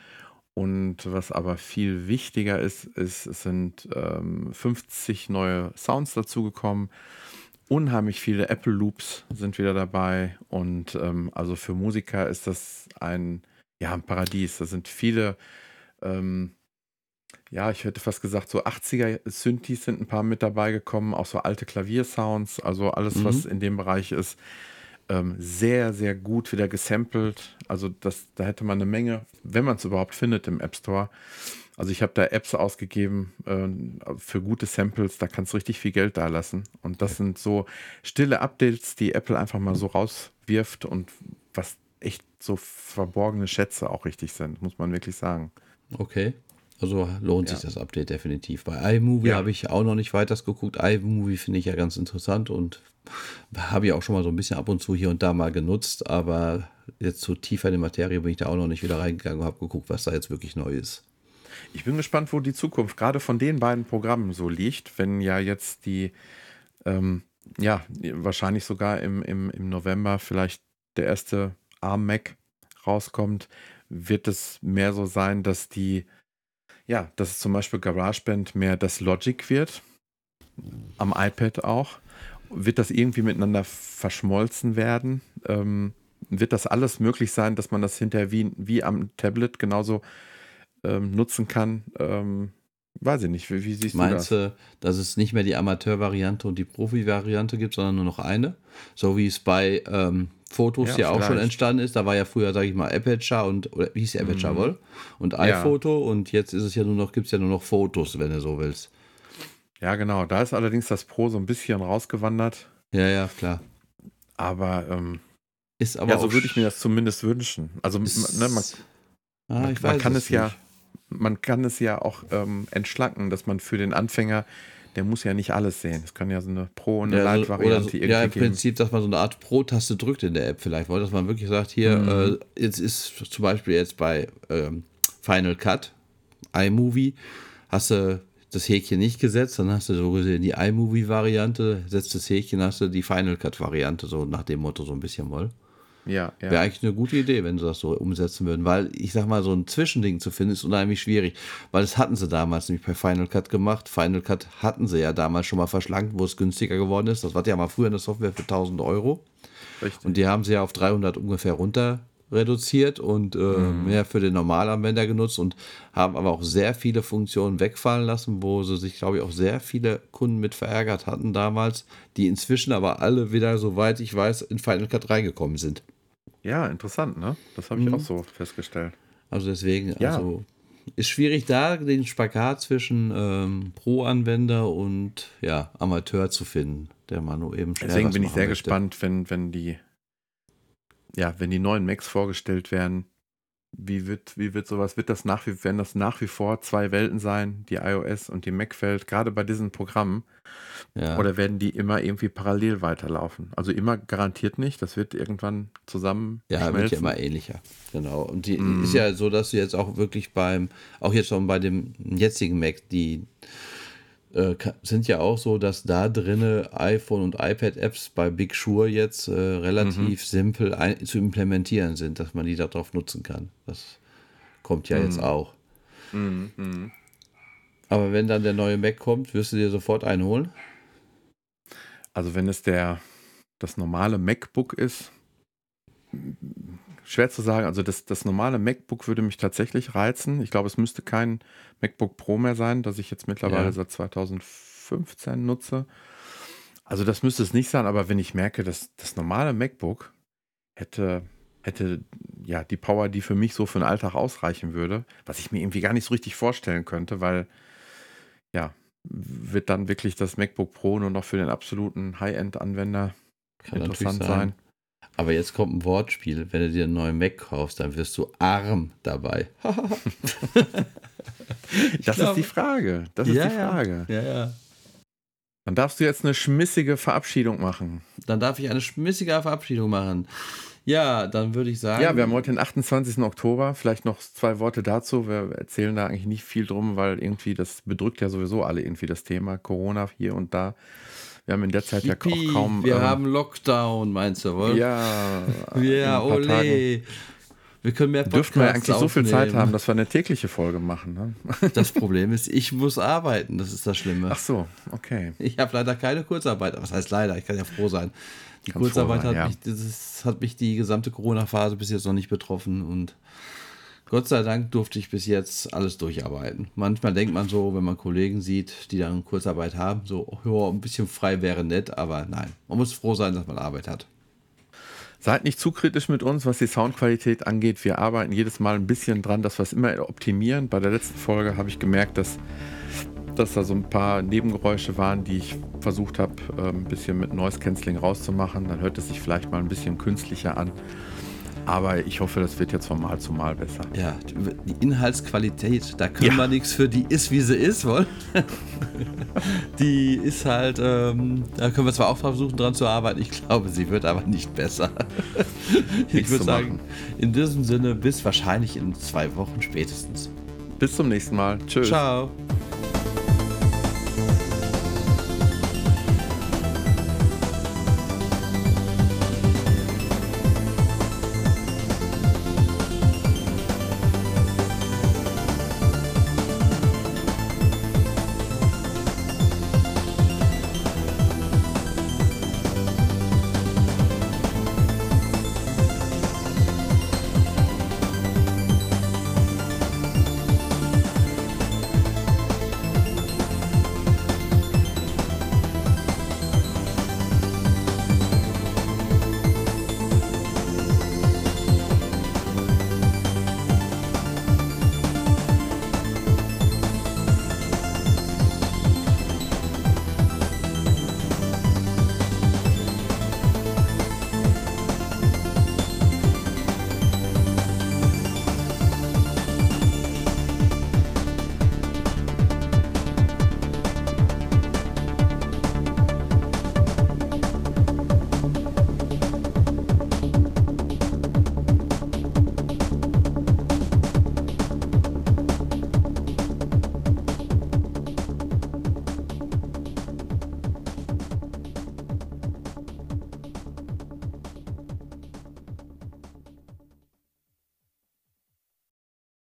Und was aber viel wichtiger ist, ist es sind ähm, 50 neue Sounds dazugekommen. Unheimlich viele Apple Loops sind wieder dabei. Und ähm, also für Musiker ist das ein, ja, ein Paradies. Da sind viele, ähm, ja, ich hätte fast gesagt, so 80er Synthes sind ein paar mit dabei gekommen, auch so alte Klaviersounds, also alles, Mhm. was in dem Bereich ist, ähm, sehr, sehr gut wieder gesampelt. Also das, da hätte man eine Menge, wenn man es überhaupt findet im App Store. Also ich habe da Apps ausgegeben äh, für gute Samples, da kannst du richtig viel Geld da lassen. Und das sind so stille Updates, die Apple einfach mal so rauswirft und was echt so verborgene Schätze auch richtig sind, muss man wirklich sagen. Okay. Also lohnt sich Ja. das Update definitiv. Bei iMovie Ja. habe ich auch noch nicht weiters geguckt. iMovie finde ich ja ganz interessant und habe ich auch schon mal so ein bisschen ab und zu hier und da mal genutzt, aber jetzt so tiefer in die Materie bin ich da auch noch nicht wieder reingegangen und habe geguckt, was da jetzt wirklich neu ist. Ich bin gespannt, wo die Zukunft gerade von den beiden Programmen so liegt, wenn ja jetzt die, ähm, ja, wahrscheinlich sogar im, im, im November vielleicht der erste ARM-Mac rauskommt, wird es mehr so sein, dass die, ja, dass zum Beispiel GarageBand mehr das Logic wird, am iPad auch. Wird das irgendwie miteinander verschmolzen werden? Ähm, wird das alles möglich sein, dass man das hinterher wie, wie am Tablet genauso ähm, nutzen kann? Ähm, weiß ich nicht. Wie, wie siehst Meinst du das? du, dass es nicht mehr die Amateur-Variante und die Profi-Variante gibt, sondern nur noch eine? So wie es bei ähm, Fotos ja, Ja, auch schon entstanden ist. Da war ja früher, sage ich mal, Aperture und, oder wie hieß die Aperture Mhm. wohl? Und Ja. iPhoto und jetzt ist es ja nur noch, gibt es ja nur noch Fotos, wenn du so willst. Ja, genau. Da ist allerdings das Pro so ein bisschen rausgewandert. Ja, ja, klar. Aber, ähm, Ist aber ja, so würde ich mir das zumindest wünschen. Also ist- ne, man, ah, man- man kann es ja- nicht. man kann es ja auch ähm, entschlacken, dass man für den Anfänger, der muss ja nicht alles sehen. Es kann ja so eine Pro- und eine Ja, Light-Variante so, irgendwie ja, im geben. Prinzip, dass man so eine Art Pro-Taste drückt in der App vielleicht, weil dass man wirklich sagt, hier, Mhm. äh, jetzt ist zum Beispiel jetzt bei ähm, Final Cut, iMovie, hast du das Häkchen nicht gesetzt, dann hast du so gesehen die iMovie-Variante, setzt das Häkchen, hast du die Final Cut-Variante, so nach dem Motto so ein bisschen wohl. Ja, ja. Wäre eigentlich eine gute Idee, wenn sie das so umsetzen würden, weil ich sag mal, so ein Zwischending zu finden ist unheimlich schwierig, weil das hatten sie damals nämlich bei Final Cut gemacht. Final Cut hatten sie ja damals schon mal verschlankt, wo es günstiger geworden ist. Das war ja mal früher eine Software für 1000 Euro Richtig. und die haben sie ja auf 300 ungefähr runter reduziert und äh, mehr für den Normalanwender genutzt und haben aber auch sehr viele Funktionen wegfallen lassen, wo sie sich, glaube ich, auch sehr viele Kunden mit verärgert hatten damals, die inzwischen aber alle wieder, soweit ich weiß, in Final Cut reingekommen sind. Ja, interessant, ne? Das habe ich Mhm. auch so festgestellt. Also deswegen, Ja. also ist schwierig da den Spagat zwischen ähm, Pro-Anwender und ja, Amateur zu finden, der man nur eben schnell Deswegen bin ich sehr möchte. gespannt, wenn, wenn die, ja, wenn die neuen Macs vorgestellt werden. Wie wird, wie wird sowas, wird das nach wie, werden das nach wie vor zwei Welten sein, die iOS und die Mac-Welt, gerade bei diesen Programmen? Ja. Oder werden die immer irgendwie parallel weiterlaufen? Also immer garantiert nicht, das wird irgendwann zusammen Ja, wird ja immer ähnlicher. Genau. Und die Mhm. ist ja so, dass du jetzt auch wirklich beim, auch jetzt schon bei dem jetzigen Mac, die äh, sind ja auch so, dass da drinne iPhone und iPad-Apps bei Big Sure jetzt äh, relativ simpel ein, zu implementieren sind, dass man die darauf nutzen kann. Das kommt ja jetzt auch. Mhm, mhm. Aber wenn dann der neue Mac kommt, wirst du dir sofort einen holen? Also wenn es der, das normale MacBook ist, schwer zu sagen. Also das, das normale MacBook würde mich tatsächlich reizen. Ich glaube, es müsste kein MacBook Pro mehr sein, das ich jetzt mittlerweile ja. seit 2015 nutze. Also das müsste es nicht sein, aber wenn ich merke, dass das normale MacBook hätte, hätte ja die Power, die für mich so für den Alltag ausreichen würde, was ich mir irgendwie gar nicht so richtig vorstellen könnte, weil ja, wird dann wirklich das MacBook Pro nur noch für den absoluten High-End-Anwender interessant sein. sein. Aber jetzt kommt ein Wortspiel. Wenn du dir einen neuen Mac kaufst, dann wirst du arm dabei. das glaub, ist die Frage. Das ist ja, die Frage. Ja, ja. Dann darfst du jetzt eine schmissige Verabschiedung machen. Dann darf ich eine schmissige Verabschiedung machen. Ja, dann würde ich sagen. Ja, wir haben heute den 28. Oktober. Vielleicht noch zwei Worte dazu. Wir erzählen da eigentlich nicht viel drum, weil irgendwie das bedrückt ja sowieso alle irgendwie das Thema Corona hier und da. Wir haben in der Zeit Hippie, ja auch kaum. Wir ähm, haben Lockdown, meinst du wohl? Ja. Ja, ole. Tagen. Wir können mehr Podcasts Dürften wir eigentlich aufnehmen. so viel Zeit haben, dass wir eine tägliche Folge machen. Ne? Das Problem ist, ich muss arbeiten. Das ist das Schlimme. Ach so, okay. Ich habe leider keine Kurzarbeit. Was heißt leider? Ich kann ja froh sein. Die Kannst Kurzarbeit sein, hat, ja. mich, das hat mich die gesamte Corona-Phase bis jetzt noch nicht betroffen und Gott sei Dank durfte ich bis jetzt alles durcharbeiten. Manchmal denkt man so, wenn man Kollegen sieht, die dann Kurzarbeit haben, so, ja, ein bisschen frei wäre nett, aber nein. Man muss froh sein, dass man Arbeit hat. Seid nicht zu kritisch mit uns, was die Soundqualität angeht. Wir arbeiten jedes Mal ein bisschen dran, dass wir es immer optimieren. Bei der letzten Folge habe ich gemerkt, dass, dass da so ein paar Nebengeräusche waren, die ich versucht habe, äh, ein bisschen mit Noise Cancelling rauszumachen. Dann hört es sich vielleicht mal ein bisschen künstlicher an. Aber ich hoffe, das wird jetzt von Mal zu Mal besser. Ja, die Inhaltsqualität, da können ja. wir nichts für, die ist, wie sie ist, wohl. die ist halt, ähm, da können wir zwar auch versuchen, dran zu arbeiten. Ich glaube, sie wird aber nicht besser. ich würde sagen, in diesem Sinne, bis wahrscheinlich in zwei Wochen spätestens. Bis zum nächsten Mal. Tschüss. Ciao.